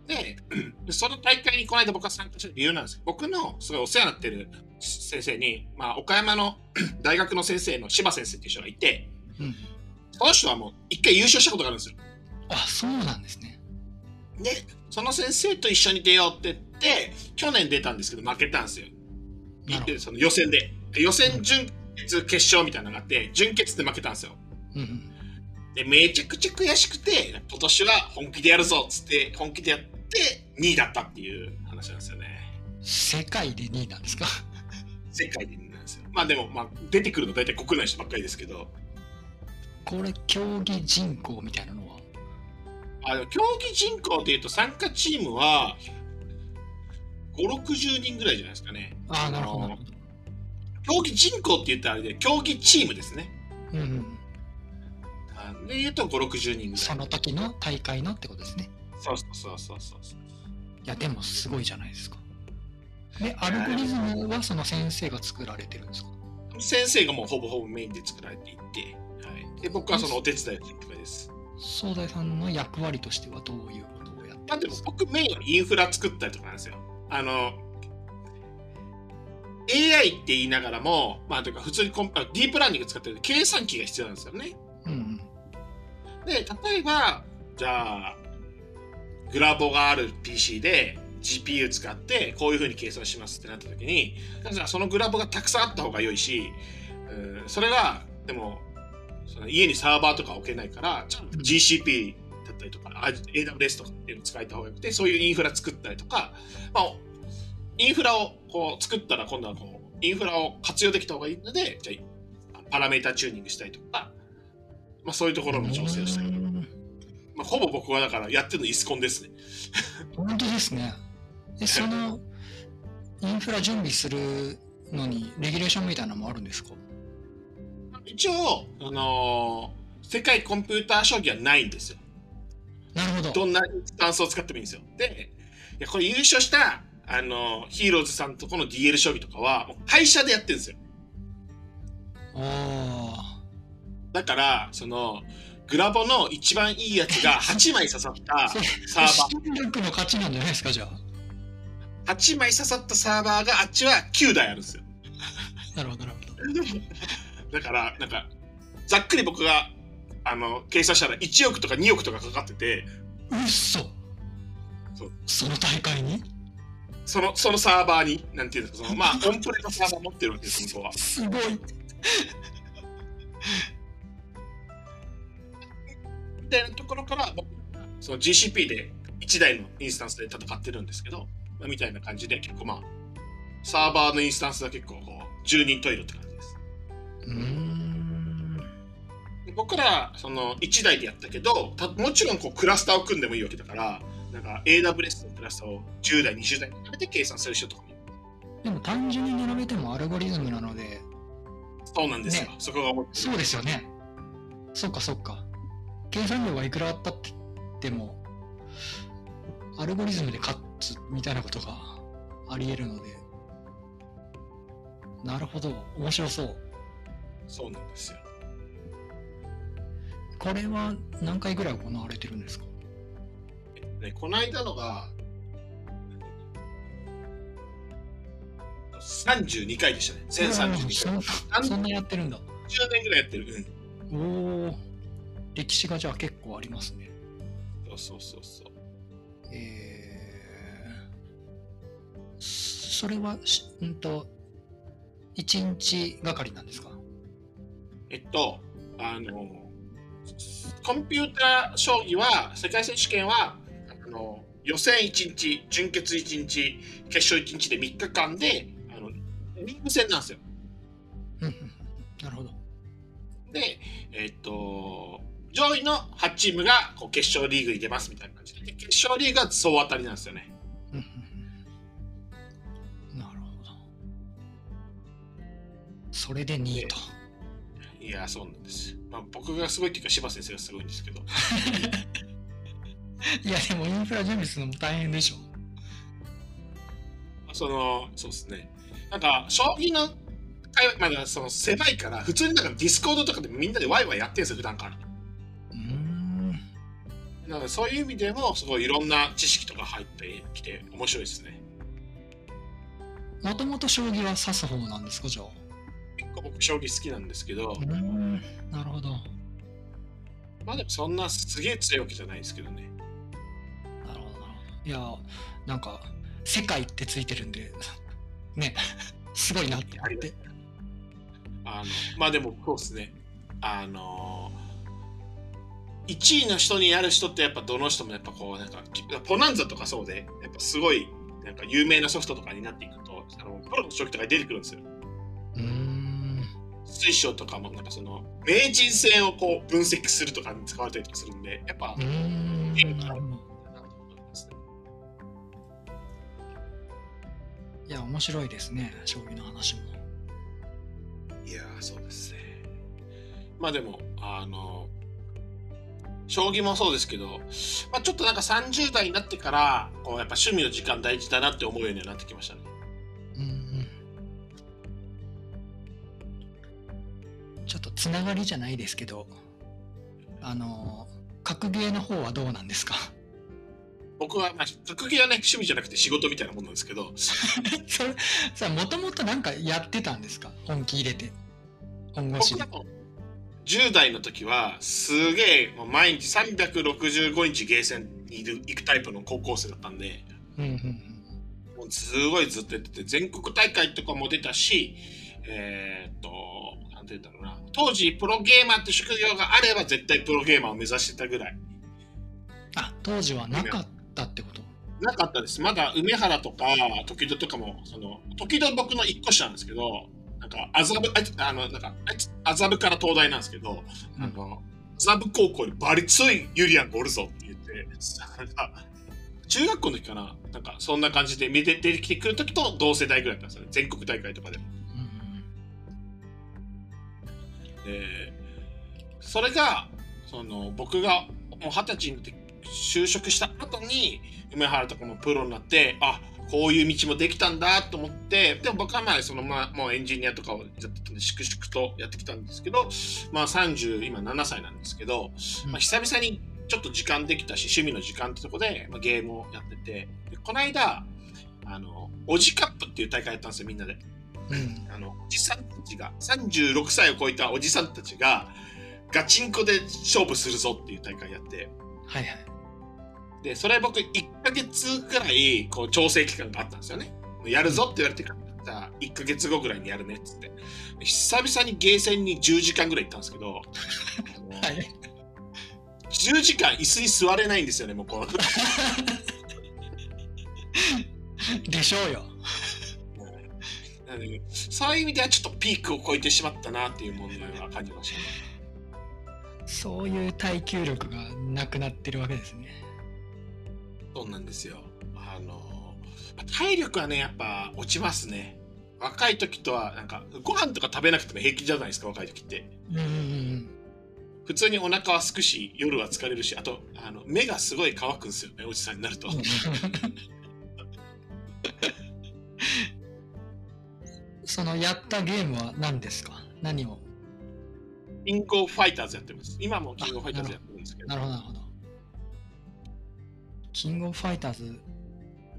で、その大会にこの間僕が参加した理由なんです僕のすごいお世話になってる先生に、まあ、岡山の 大学の先生の柴先生っていう人がいて、うん。その人はもう一回優勝したことがあるんですよ。あ、そうなんですね。で、その先生と一緒に出ようって言って、去年出たんですけど負けたんですよ。でその予選で。で予選、準決、決勝みたいなのがあって、準決で負けたんですよ。うんうん。で、めちゃくちゃ悔しくて、今年は本気でやるぞっつって、本気でやって、2位だったっていう話なんですよね。世界で2位なんですか？世界で2位なんですよ。まあでも、まあ、出てくるの大体国内の人ばっかりですけど、これ、競技人口みたいなのは？あの競技人口でいうと参加チームは、5、60人ぐらいじゃないですかね。ああ、なるほど。競技人口って言ったらあれで、競技チームですね。うんうん。あで言うと5、60人ぐらい。その時の大会のってことですね。そうそうそうそうそう。いや、でもすごいじゃないですか。で、アルゴリズムはその先生が作られてるんですか？先生がもうほぼほぼメインで作られていて、はい、で僕はそのお手伝いをするくらいです。総大さんの役割としてはどういうことをやってまあでも僕メインはインフラ作ったりとかなんですよ。あの、AI って言いながらも、まあというか普通にコンあディープラーニング使ってる計算機が必要なんですよね。うんうん。で、例えば、じゃあ、グラボがある PC で GPU 使ってこういう風に計算しますってなった時に、そのグラボがたくさんあった方が良いし、それが、でも、その家にサーバーとか置けないから、ちゃんと GCP だったりとか、AWS とかっていうの使えた方がよくて、そういうインフラ作ったりとか、まあ、インフラをこう作ったら今度はこう、インフラを活用できた方がいいので、じゃ、パラメータチューニングしたりとか、まあそういうところの調整をしたりとか。うんまあ、ほぼ僕はだからやってるのイスコンですね。本当ですね。で、そのインフラ準備するのにレギュレーションみたいなのもあるんですか？一応、あのー世界コンピューター将棋はないんですよ。なるほど。どんなスタンスを使ってもいいんですよ。で、いやこれ優勝したあの、ヒーローズさんとこの DL 将棋とかは、会社でやってるんですよ。だから、その、グラボの一番いいやつが 8枚刺さったサーバー。新力の勝ちなんじゃないですかじゃあ。8枚刺さったサーバーがあっちは9台あるんですよ。なるほどなるほだから、なんか、ざっくり僕が、あの、計算したら1億とか2億とかかかってて、どう。っそその大会に？その、そのサーバーに、なんていうんですか、その、まあ、オンプレのサーバー持ってるわけです、向こうは。すごい。みたいなところから、僕その GCP で1台のインスタンスで戦ってるんですけど、まあみたいな感じで、結構まあ、サーバーのインスタンスは結構こう、10人トイレって感じです。うーん。で僕ら、その1台でやったけど、たもちろんこうクラスターを組んでもいいわけだから、なんか AWS のクラスターを10台、20台に並べて計算する人とかもいる。でも単純に並べてもアルゴリズムなので。そうなんですよ。ね。そこが思ってるそうですよね。そっかそっか計算量がいくらあったって言ってもアルゴリズムで勝つみたいなことがあり得るのでなるほど面白そうそうなんですよ。これは何回ぐらい行われてるんですか？でこの間のが32回でしたね。1032回。そんなやってるんだ10年ぐらいやってる。うん。おお歴史がじゃあ結構ありますねそうそうそうそう。えー、それはしうんと1日がかりなんですか？えっと、あの、コンピューター将棋は、世界選手権は、あの予選1日、準決1日、決勝1日で3日間で、あのリーグ戦なんですよ。なるほどで、えっと、上位の8チームがこう決勝リーグに出ますみたいな感じで、で決勝リーグが総当たりなんですよね。なるほどそれで2位といや、そうなんです。まあ、僕がすごいっていうか、柴先生がすごいんですけど、いやでもインフラ準備するのも大変でしょその、そうですね。なんか、将棋の界隈、まだその狭いから、普通になんか Discord とかでみんなでワイワイやってるんですよ、普段から。なので、そういう意味でも、すごいいろんな知識とか入ってきて、面白いですね。もともと将棋は指す方なんですかじゃあ？結構僕、将棋好きなんですけど。う、ーん。なるほど。まあでもそんなすげえ強いわけじゃないですけどね。なるほどなるほど。いやなんか世界ってついてるんで ねすごいなって思って。あのまあでもそうですね。あの1位の人になる人ってやっぱどの人もやっぱこうなんかポナンザとかそうでやっぱすごいなんか有名なソフトとかになっていくとあのプロの将棋とかに出てくるんですよ。うーん。水晶とかもなんかその名人戦をこう分析するとかに使われたりとかするんでやっぱうーん。なるほどいや面白いですね将棋の話も。いやーそうですね。まあでもあの将棋もそうですけど、まあ、ちょっとなんか30代になってからこうやっぱ趣味の時間大事だなって思うようにはなってきましたね。うんうん。ちょっとつながりじゃないですけどあの格ゲーの方はどうなんですか？僕は、まあ、格ゲーはね趣味じゃなくて仕事みたいなもんなんですけど。それさもともとなんかやってたんですか？本気入れて。本腰で10代の時はすげえ毎日365日ゲーセンにいる行くタイプの高校生だったんで。うんうんうん。もうすごいずっとやってて全国大会とかも出たしえーっとなんて言うんだろうな。当時プロゲーマーって職業があれば絶対プロゲーマーを目指してたぐらい。あ当時はなかったってこと？なかったです。まだ梅原とか時戸とかもその時戸僕の一個下なんですけどか麻布あのなんか麻布から東大なんですけど、うん。あの麻布高校にバリ強いユリアンがおるぞって言って中学校の時かななんかそんな感じで出て出てきてくる時と同世代ぐらいだったんですよね。全国大会とかでも。うんでそれがその僕がもう二十歳になって就職した後に梅原とかもプロになってあこういう道もできたんだと思ってでも僕はまあそのまあもうエンジニアとかをやってたんで粛々とやってきたんですけどまあ30今7歳なんですけど、まあ、久々にちょっと時間できたし趣味の時間ってとこで、まあ、ゲームをやっててでこの間あのおじカップっていう大会やったんですよみんなで。うん、あのおじさんたちが36歳を超えたおじさんたちがガチンコで勝負するぞっていう大会やって。はいはいでそれ僕1か月ぐらいこう調整期間があったんですよね。やるぞって言われてから1か月後ぐらいにやるねっつって。久々にゲーセンに10時間ぐらい行ったんですけど、はい、10時間椅子に座れないんですよねもうこの。でしょうよ。そういう意味ではちょっとピークを超えてしまったなっていう問題は感じましたね。そういう耐久力がなくなってるわけですね。そうなんですよ。あの体力はねやっぱ落ちますね。若い時とはなんかご飯とか食べなくても平気じゃないですか若い時って。うん普通にお腹はすくし夜は疲れるしあとあの目がすごい乾くんですよねおじさんになると。そのやったゲームは何ですか？何を？キングオファイターズやってます。今もキングオファイターズやってるんですけど。なるほど、なるほど。キングオファイターズ、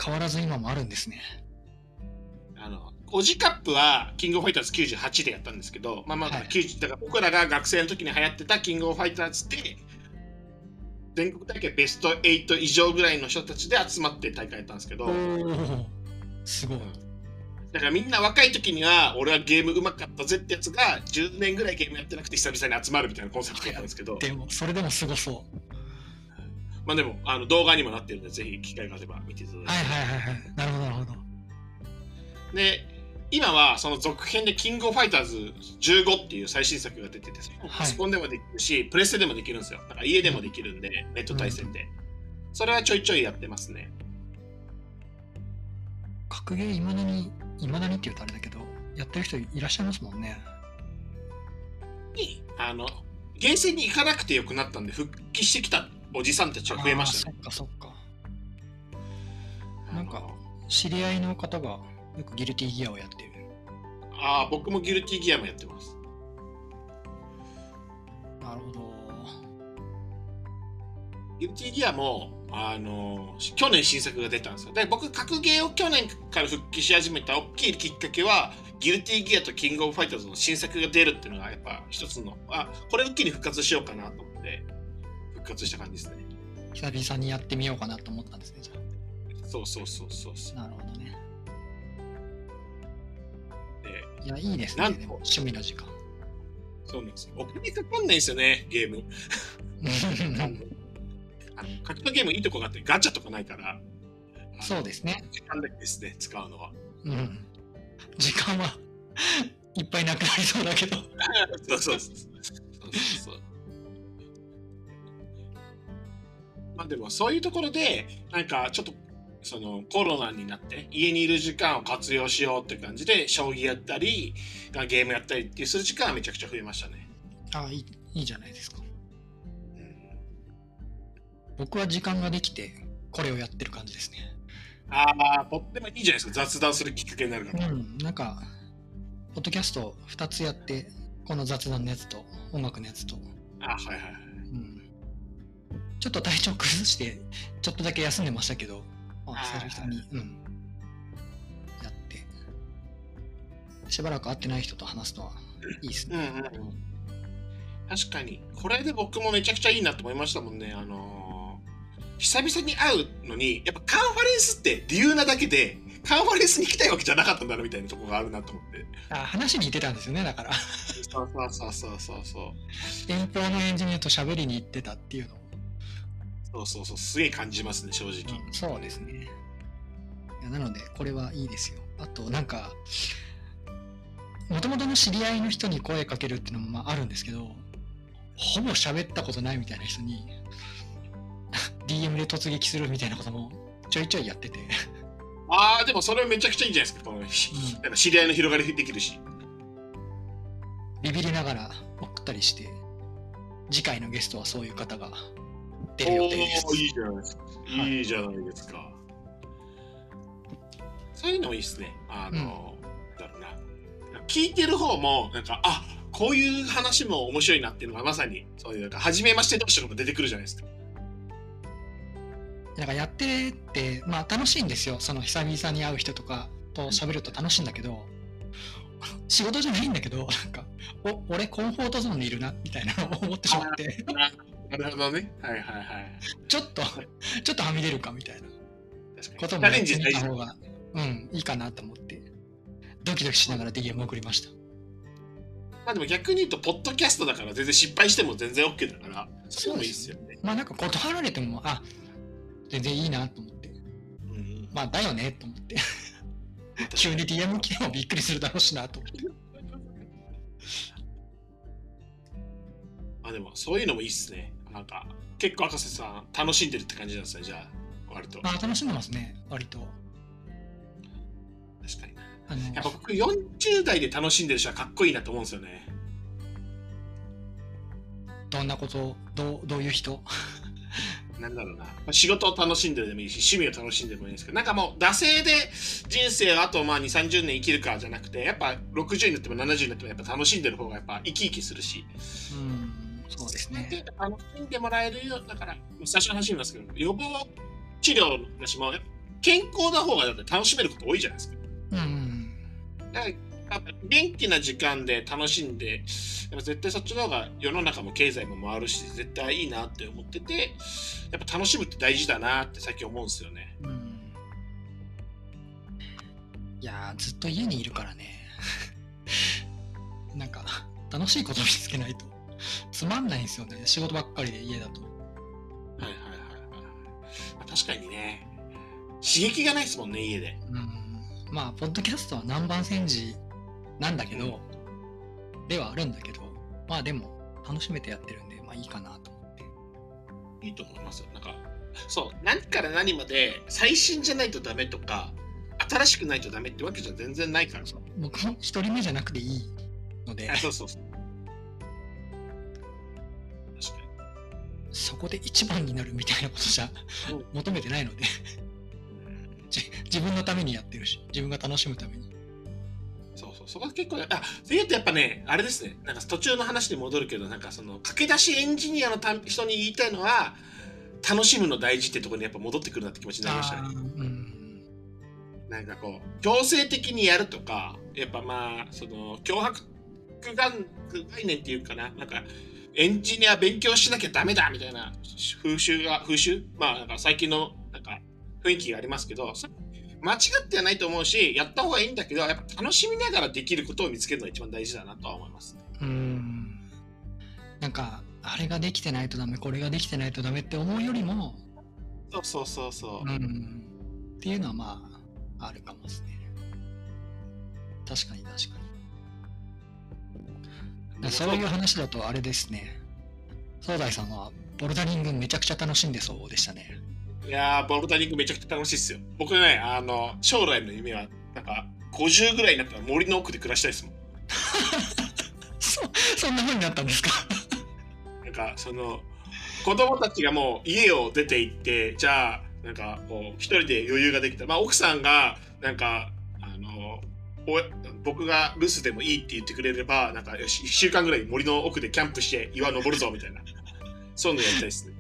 変わらず今もあるんですね。あの、オジカップはキングオファイターズ98でやったんですけど、まあまあ、はい、だから僕らが学生の時に流行ってたキングオファイターズで、全国大会ベスト8以上ぐらいの人たちで集まって大会やったんですけど、すごい。だからみんな若い時には俺はゲームうまかったぜってやつが10年ぐらいゲームやってなくて久々に集まるみたいなコンセプトだったんですけどでもそれでもすごそうまあでもあの動画にもなってるんでぜひ機会があれば見ていただいて。はいはいはいはい。なるほどなるほど。で今はその続編でキングオファイターズ15っていう最新作が出ててパソコンでもできるし、プレステでもできるんですよ。だから家でもできるんで、ネット対戦で、それはちょいちょいやってますね。格ゲーいまだにいまだにって言うとあれだけど、やってる人いらっしゃいますもんね。に、あの、ゲーセンに行かなくてよくなったんで、復帰してきたおじさんたちが増えましたね。そっかそっか。なんか、知り合いの方がよくギルティギアをやってる。ああ、僕もギルティギアもやってます。なるほど。ギルティギアも、あの去年新作が出たんですよで僕格ゲーを去年から復帰し始めた大きいきっかけはギルティギアとキングオブファイターズの新作が出るっていうのがやっぱ一つのあこれを機に復活しようかなと思って復活した感じですね。久々にやってみようかなと思ったんですねじゃあ。そうそうそうそうそう。なるほどね。でいやいいですねでも趣味の時間。そうなんですよ。お金かかんないですよねゲーム。あの格闘ゲームいいとこがあってガチャとかないから。そうですね。時間だけですね使うのは。うん。時間はいっぱいなくなりそうだけど。そうそう。そうそうそうまあでもそういうところでなんかちょっとそのコロナになって家にいる時間を活用しようって感じで将棋やったりゲームやったりっていうする時間はめちゃくちゃ増えましたねああいいいいじゃないですか僕は時間ができてこれをやってる感じですね。ああ、とってもいいじゃないですか。雑談するきっかけになるから。うん、なんか、ポッドキャスト2つやって、この雑談のやつと音楽のやつと。あはいはい。ちょっと体調崩して、ちょっとだけ休んでましたけど、あ久々に、うん。やって。しばらく会ってない人と話すのはいいですね。うんうんうん。確かに。これで僕もめちゃくちゃいいなと思いましたもんね。あのー久々に会うのに、やっぱカンファレンスって理由なだけで、カンファレンスに行きたいわけじゃなかったんだなみたいなところがあるなと思って。あ話に行ってたんですよね、だから。そうそうそうそうそう。遠方のエンジニアと喋りに行ってたっていうのそうそうそう、すげえ感じますね、正直。うん、そうですね。いやなので、これはいいですよ。あと、なんか、もともとの知り合いの人に声かけるっていうのもまああるんですけど、ほぼ喋ったことないみたいな人に、DM で突撃するみたいなこともちょいちょいやっててああでもそれめちゃくちゃいいんじゃないですかこの、うん、知り合いの広がりできるしビビりながら送ったりして次回のゲストはそういう方が出る予定ですいいじゃないですかいいじゃないですか、はそういうのもいいですね。あの、だろうな。聞いてる方も、なんか、あこういう話も面白いなっていうのがまさに、そういう、なんか、初めまして同士とかも出てくるじゃないですか。なんかやってて、まあ楽しいんですよ。その久々に会う人とかと喋ると楽しいんだけど、仕事じゃないんだけど、なんか、お、俺コンフォートゾーンにいるな、みたいな思ってしまって、なるほどね。はいはいはい。ちょっと、ちょっとはみ出るかみたいなこともやってャレンジ大事。みた方が、うん、いいかなと思って、ドキドキしながら DM 送りました。まあでも逆に言うと、ポッドキャストだから全然失敗しても全然 OK だから、そうもいいですよね。まあなんか断られても、あ、全然いいなと思って、うん。まあだよねと思って、急に DM 来てもびっくりするだろうしなと思って。まあでも、そういうのもいいっすね。なんか、結構赤瀬さん楽しんでるって感じなんですね、じゃあ、割と。まあ楽しんでますね、割と。確かに。あのやっぱ僕40代で楽しんでる人はかっこいいなと思うんですよね。どんなことどうどういう人？なんだろうな。まあ仕事を楽しんでるでもいいし、趣味を楽しんでもいいんですけど、なんかもう、惰性で人生をあとまあ2、30年生きるかじゃなくて、やっぱ60になっても70になってもやっぱ楽しんでる方がやっぱ生き生きするし。うんそうですね楽しんでもらえるよ。だから、最初の話になりますけど、予防治療の話も、健康な方がだって楽しめること多いじゃないですか。うんだからやっぱ元気な時間で楽しんで、やっぱ絶対そっちの方が世の中も経済も回るし、絶対いいなって思ってて、やっぱ楽しむって大事だなって最近思うんですよね。うんいやーずっと家にいるからね なんか楽しいこと見つけないとつまんないんですよね仕事ばっかりで家だとはいはいはいはい。まあ、確かにね、刺激がないですもんね、家で。うんまあポッドキャストは南蛮戦時なんだけど、ではあるんだけどまあでも楽しめてやってるんでまあいいかなと思っていいと思いますよ。なんか、そう、何から何まで最新じゃないとダメとか、新しくないとダメってわけじゃ全然ないからさ。僕も一人目じゃなくていいのであそうそうそう。そこで一番になるみたいなことじゃうん。求めてないので。自分のためにやってるし自分が楽しむために。そうそう、そこは結構、あ、そういうとやっぱね、あれですね、なんか途中の話に戻るけど、なんかその、駆け出しエンジニアのた人に言いたいのは、楽しむの大事ってところにやっぱ戻ってくるなって気持ちになりましたね。うん。なんかこう、強制的にやるとか、やっぱまあ、その、脅迫概概念っていうかな、なんか、エンジニア勉強しなきゃダメだみたいな風習が、風習？まあ、なんか最近の、なんか、雰囲気がありますけど、そ間違ってはないと思うし、やった方がいいんだけど、やっぱ楽しみながらできることを見つけるのが一番大事だなとは思います。ね。うん。なんかあれができてないとダメこれができてないとダメって思うよりもそうそうそうそう。うん。っていうのはまああるかもですね。確かに確かにそういう話だとあれですね。総大さんはボルダリングめちゃくちゃ楽しんでそうでしたね。いやー、ボルダリングめちゃくちゃ楽しいっすよ。僕ね、あの、将来の夢は、なんか、50ぐらいになったら森の奥で暮らしたいですもん。そそんな風になったんですか？なんかその子供たちがもう家を出て行ってじゃあなんかこう一人で余裕ができた。まあ奥さんがなんかあのお僕が留守でもいいって言ってくれればなんかよし1週間ぐらい森の奥でキャンプして岩登るぞみたいな。そういうのやりたいですね。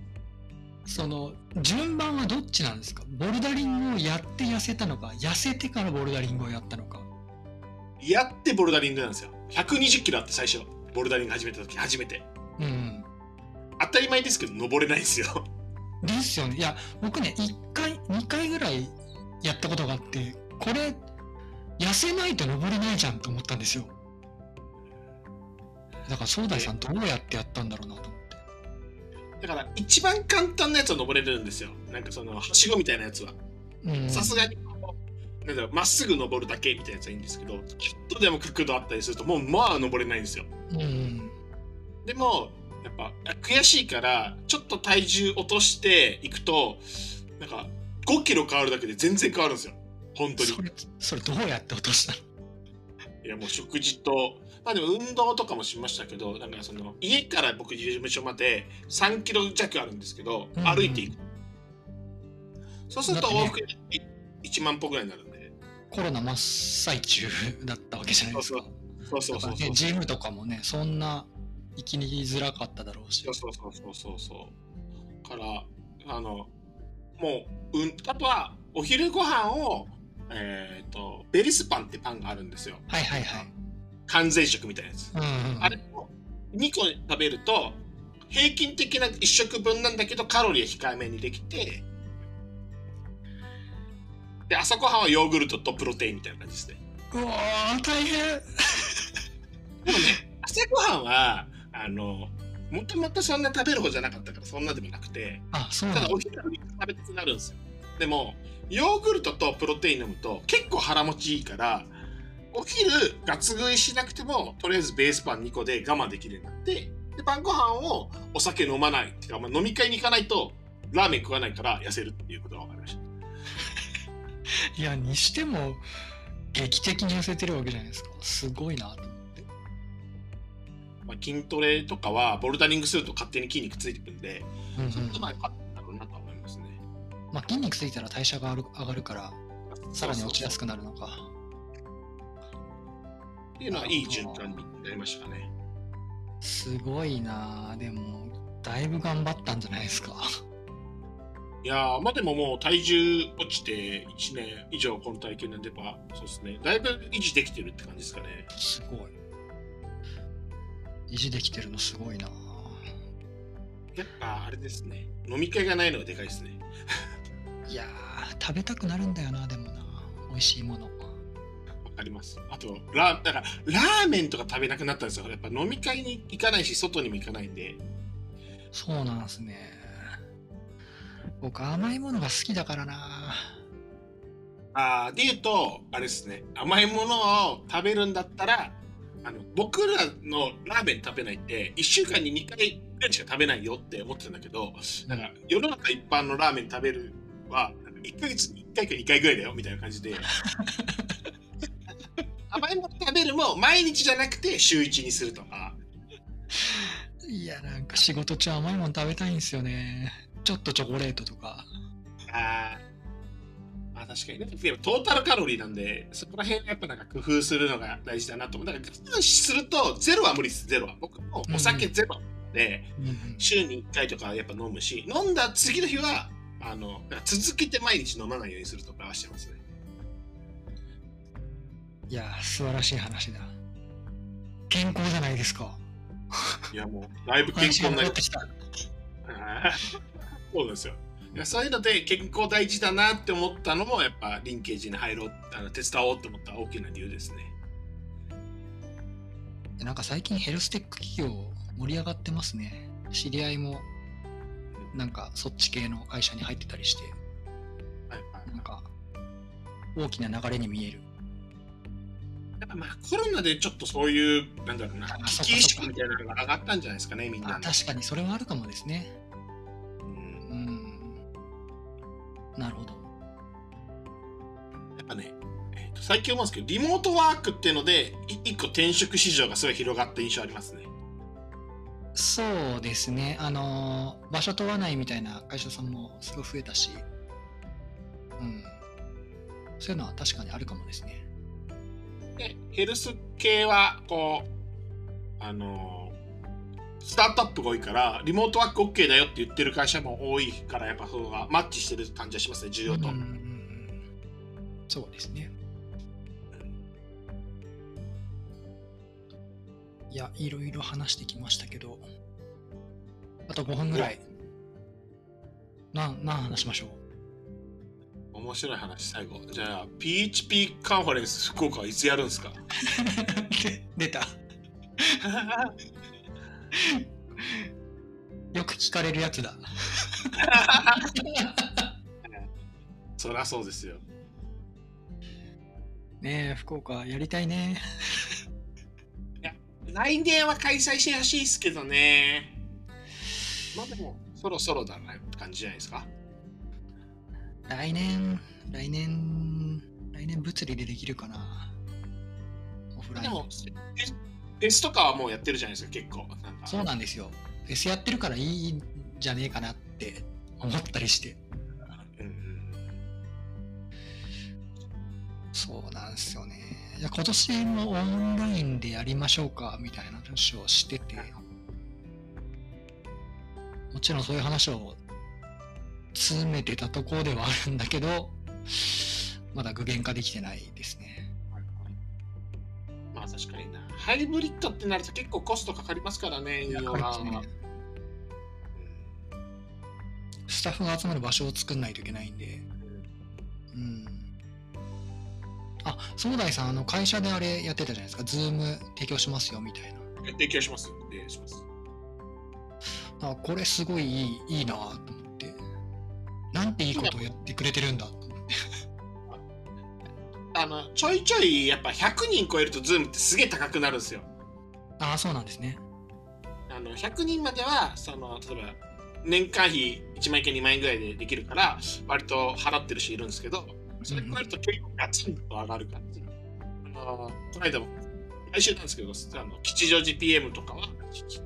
その順番はどっちなんですか？ボルダリングをやって痩せたのか痩せてからボルダリングをやったのか。やってボルダリングなんですよ。120キロあって最初ボルダリング始めた時初めて。うん当たり前ですけど登れないんですよ。ですよね。いや僕ね1回2回ぐらいやったことがあってこれ痩せないと登れないじゃんと思ったんですよ。だから総大さんどうやってやったんだろうなと思って。だから一番簡単なやつは登れるんですよ。なんかそのはしごみたいなやつは。うん。さすがになんだまっすぐ登るだけみたいなやつはいいんですけどちょっとでも角度あったりするともうまあ登れないんですよ。うん。でもやっぱ悔しいからちょっと体重落としていくとなんか5キロ変わるだけで全然変わるんですよ本当にそれそれどうやって落としたの？いやもう食事とまあでも運動とかもしましたけどなんかその家から僕事務所まで3キロ弱あるんですけど、うん歩いていくそうすると往復1万歩ぐらいになるんでコロナ真っ最中だったわけじゃないですか。そうそうそうそう。ね、ジムとかもね、そんな生きにづらかっただろうし。そうそうそうそうそうそう。から、あの、もう、うん、あとは、お昼ご飯を、えっ、と、ベリスパンってパンがあるんですよ。はいはいはい。完全食みたいなやつ。うんうん、あれを2個食べると、平均的な1食分なんだけど、カロリー控えめにできて、で、朝ごはんはヨーグルトとプロテインみたいな感じですね。うわー、大変。でもね、朝ごはんは、あの、もともとそんな食べる方じゃなかったから、そんなでもなくて、あ、そうただお。昼に食べたくなるんですよ。でも、ヨーグルトとプロテイン飲むと結構腹持ちいいから、お昼ガツ食いしなくても、とりあえずベースパン2個で我慢できるようになって、で、晩ご飯をお酒飲まない。っていうか、まあ、飲み会に行かないと、ラーメン食わないから痩せるっていうことが分かりました。いや、にしても、劇的に痩せてるわけじゃないですか。すごいなと思って。まあ、筋トレとかは、ボルダリングすると勝手に筋肉ついてくるんで、うんうんちょっとまあまあ、筋肉ついたら代謝が上がるから、さらに落ちやすくなるのか。っていうのはいい循環になりましたかね。すごいなでも、だいぶ頑張ったんじゃないですか。いやーまあでももう体重落ちて1年以上この体験なんでやっぱそうですねだいぶ維持できてるって感じですかねすごい。維持できてるのすごいなやっぱあれですね飲み会がないのがでかいですねいやー、食べたくなるんだよな、でもな。美味しいもの。わかりますあとラだからラーメンとか食べなくなったんですよやっぱ飲み会に行かないし外にも行かないんでそうなんですね。僕、甘いものが好きだからなあーで言うとあれですね甘いものを食べるんだったらあの僕らのラーメン食べないって1週間に2回ぐらいしか食べないよって思ってたんだけどなんか世の中一般のラーメン食べるはなんか1ヶ月に1回か2回ぐらいだよみたいな感じで。甘いもの食べるも毎日じゃなくて週1にするとか。いや、なんか仕事中甘いもの食べたいんですよね。ちょっとチョコレートとか。あー。まあ確かにね。でもトータルカロリーなんでそこら辺やっぱなんか工夫するのが大事だなと思う。だから我慢するとゼロは無理ですゼロは。僕もお酒ゼロで、うんうん週に1回とかやっぱ飲むし飲んだ次の日はあの続けて毎日飲まないようにするとかはしてますねいや、素晴らしい話だ。健康じゃないですか。いやもうだいぶ健康になってきた。そうですよいやそういうので健康大事だなって思ったのもやっぱリンケージに入ろうあの手伝おうと思った大きな理由ですねなんか最近ヘルステック企業盛り上がってますね。知り合いもなんかそっち系の会社に入ってたりして、なんか大きな流れに見える。やっぱまあコロナでちょっとそういうなんだろうなあ危機意識みたいなのが上がったんじゃないですかねみんな確かにそれはあるかもですね。うんうん。なるほど。やっぱね、えーと最近思うんですけどリモートワークっていうのでい一個転職市場がすごい広がった印象ありますねそうですね。あのー場所問わないみたいな会社さんもすごい増えたし、うん。そういうのは確かにあるかもですね。でヘルス系はこうあのースタートアップが多いからリモートワーク OK だよって言ってる会社も多いからやっぱそれがマッチしてる感じはしますね需要と、うんうんうんそうですね。いや、いろいろ話してきましたけど、あと5分ぐらい。なん、何話しましょう面白い話最後じゃあ PHP カンファレンス福岡はいつやるんですか？で 出た。よく聞かれるやつだ。そりゃそうですよねえ、福岡やりたいね。来年は開催してほしいですけどねまあでもそろそろだなって感じじゃないですか来年、来年、来年物理でできるかな。オフライン。でもフェスとかはもうやってるじゃないですか結構なんかそうなんですよ。フェスやってるからいいんじゃねえかなって思ったりして。うんうんそうなんですよね。いや今年もオンラインでやりましょうかみたいな話をしてて、もちろんそういう話を詰めてたところではあるんだけど、まだ具現化できてないですね。まあ確かにな。ハイブリッドってなると結構コストかかりますからね、運用。スタッフが集まる場所を作んないといけないんで、うん。あ、そーだいさん、あの会社であれやってたじゃないですか、 Zoom 提供しますよみたいな。提供します。提供します。あ、これすごいいいいいなと思って。なんていいことをやってくれてるんだと思って。あの、ちょいちょいやっぱ100人超えると Zoom ってすげえ高くなるんですよ。ああ、そうなんですね。あの100人まではその例えば年間費1万円か2万円ぐらいでできるから割と払ってる人いるんですけどそれ超えると結構ガツンと上がるから、あのこの間も来週なんですけどあの吉祥寺 PM とかは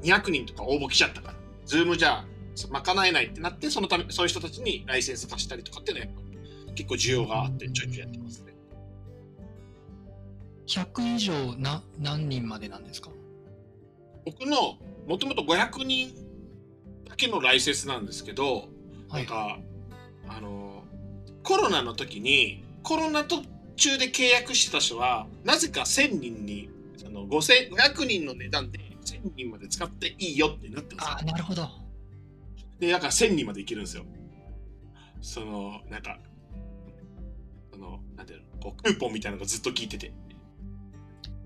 200人とか応募来ちゃったからズームじゃ賄えないってなってそのためそういう人たちにライセンス貸したりとかっていうのはやっぱ結構需要があってちょいちょいやってますね。100以上な何人までなんですか？僕のもともと500人だけのライセンスなんですけど、はい。なんかあのコロナの時にコロナ途中で契約してた人はなぜか1000人にその5000 500人の値段で1000人まで使っていいよってなってるんですよああ、なるほど。でだから1000人までいけるんですよそのなんかそのなんていうのこうクーポンみたいなのがずっと効いてて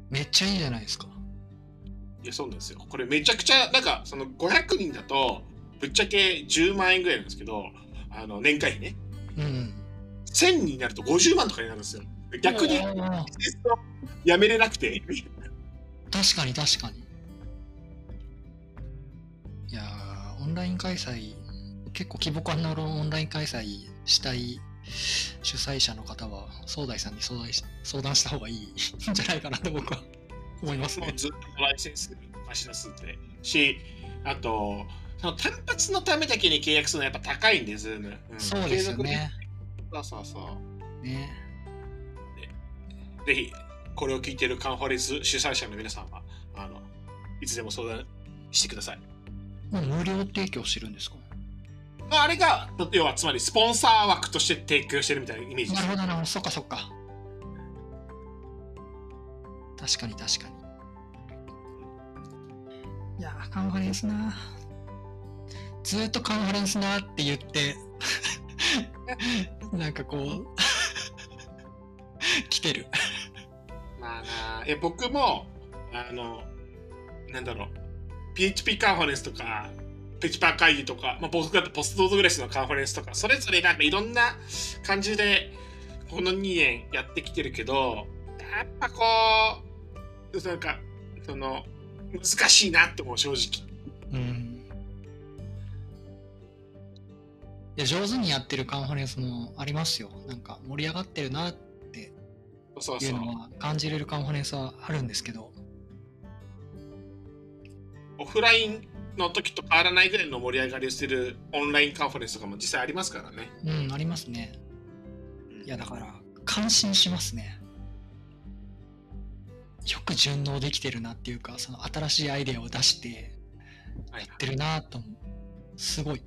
めっちゃいいじゃないですか。いやそうなんですよこれめちゃくちゃなんかその500人だとぶっちゃけ10万円ぐらいなんですけどあの年会費ねうん。1000人になると50万とかになるんですよ逆にやめれなくて確かに確かに。いやーオンライン開催、結構規模感のあるオンライン開催したい主催者の方は、総大さんに相談し相談した方がいいんじゃないかなと僕は 思いますね。ずっとライセンス貸し出すってしあとその単発のためだけに契約するのはやっぱ高いんでズーム、んそうですよね。そうそうそう。ね。ぜひこれを聞いているカンファレンス主催者の皆さんはあのいつでも相談してください。もう無料提供してるんですか？まああれが要はつまりスポンサー枠として提供してるみたいなイメージです。なるほどなるほど、そっかそっか。確かに確かに。いやー、カンファレンスなずーっとカンファレンスなって言って、なんかこう、来てる。まあなえ僕もあのなんだろう PHP カンファレンスとかペチパー会議とか、まあ、僕だとポストドグレスのカンファレンスとかそれぞれなんかいろんな感じでこの2年やってきてるけどやっぱこうなんかその難しいなって思う正直うん。いや、上手にやってるカンファレンスもありますよ。なんか盛り上がってるなっていそうのは感じれるカンファレンスはあるんですけど、オフラインの時と変わらないぐらいの盛り上がりをしてるオンラインカンファレンスとかも実際ありますからねうん、ありますね。いや、だから、感心しますね。よく順応できてるなっていうか、その新しいアイデアを出してはいやってるなと思う。すごい。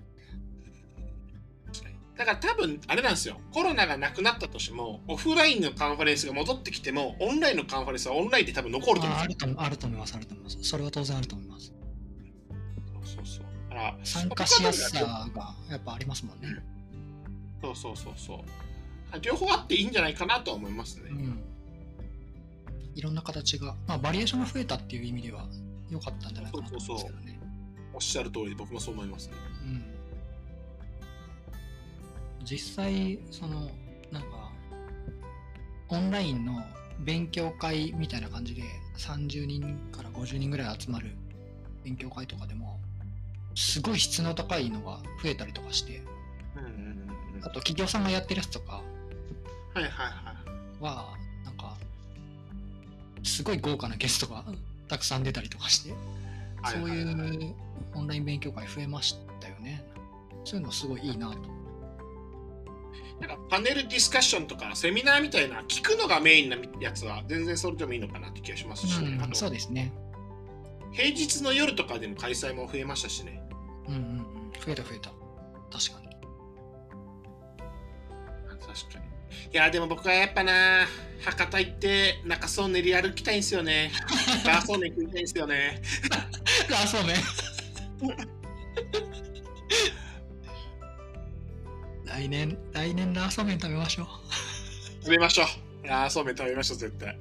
だから多分あれなんですよコロナがなくなったとしてもオフラインのカンファレンスが戻ってきてもオンラインのカンファレンスはオンラインで多分残ると思うああるとあると思います、あると思います。それは当然あると思います。すよそうそうだから参加しやすさがやっぱありますもんね。そうそうそうそう両方あっていいんじゃないかなとは思いますね、うん。いろんな形が、まあ、バリエーションが増えたっていう意味では良かったんじゃないかなと思うんですけどね。おっしゃる通りで僕もそう思いますねうん実際そのなんかオンラインの勉強会みたいな感じで30人から50人ぐらい集まる勉強会とかでもすごい質の高いのが増えたりとかしてうんうんうんうん。あと企業さんがやってるやつとかはなんかすごい豪華なゲストがたくさん出たりとかしてはい。そういうオンライン勉強会増えましたよね。そういうのすごいいいなとなんかパネルディスカッションとかセミナーみたいな聞くのがメインなやつは全然それでもいいのかなって気がしますし、ね、うん、そうですね。平日の夜とかでも開催も増えましたしね。うんうんうん。増えた増えた。確かに。確かに。いや、でも僕はやっぱな、博多行って中曽練り歩きたいんですよね。ラーソーメン食いたいんですよね。ラーソーメン。来年、来年ラーソーメン食べましょう。食べましょう。ラーソーメン食べましょう、絶対。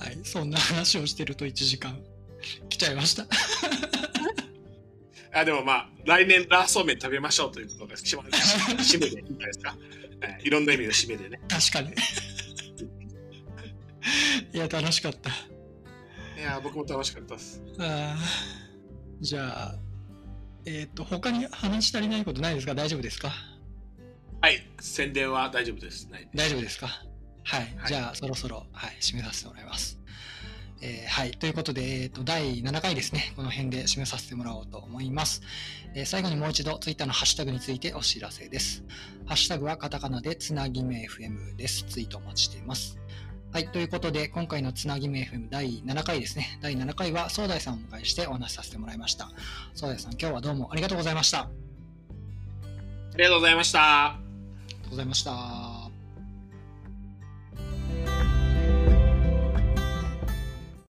はい、そんな話をしてると1時間来ちゃいました。あでもまあ、来年ラーソーメン食べましょうということが締め締めでいいんじゃないですか。はいいろんな意味の締めでね。確かに。いや、楽しかった。いや、僕も楽しかったです。あーじゃあ、えっ、と、他に話し足りないことないですか？大丈夫ですか？はい、宣伝は大丈夫です。はい大丈夫ですか？はい、はいじゃあそろそろ、はい、締めさせてもらいます。えーはい、ということで、えーと、第7回ですね、この辺で締めさせてもらおうと思います。えー最後にもう一度、ツイッターのハッシュタグについてお知らせです。ハッシュタグはカタカナでつなぎめ FM です。ツイートお待ちしています。はい、ということで、今回のつなぎめ FM 第7回ですね。第7回は、総大さんをお迎えしてお話しさせてもらいました。総大さん、今日はどうもありがとうございました。ありありがとうございました。がとうございました。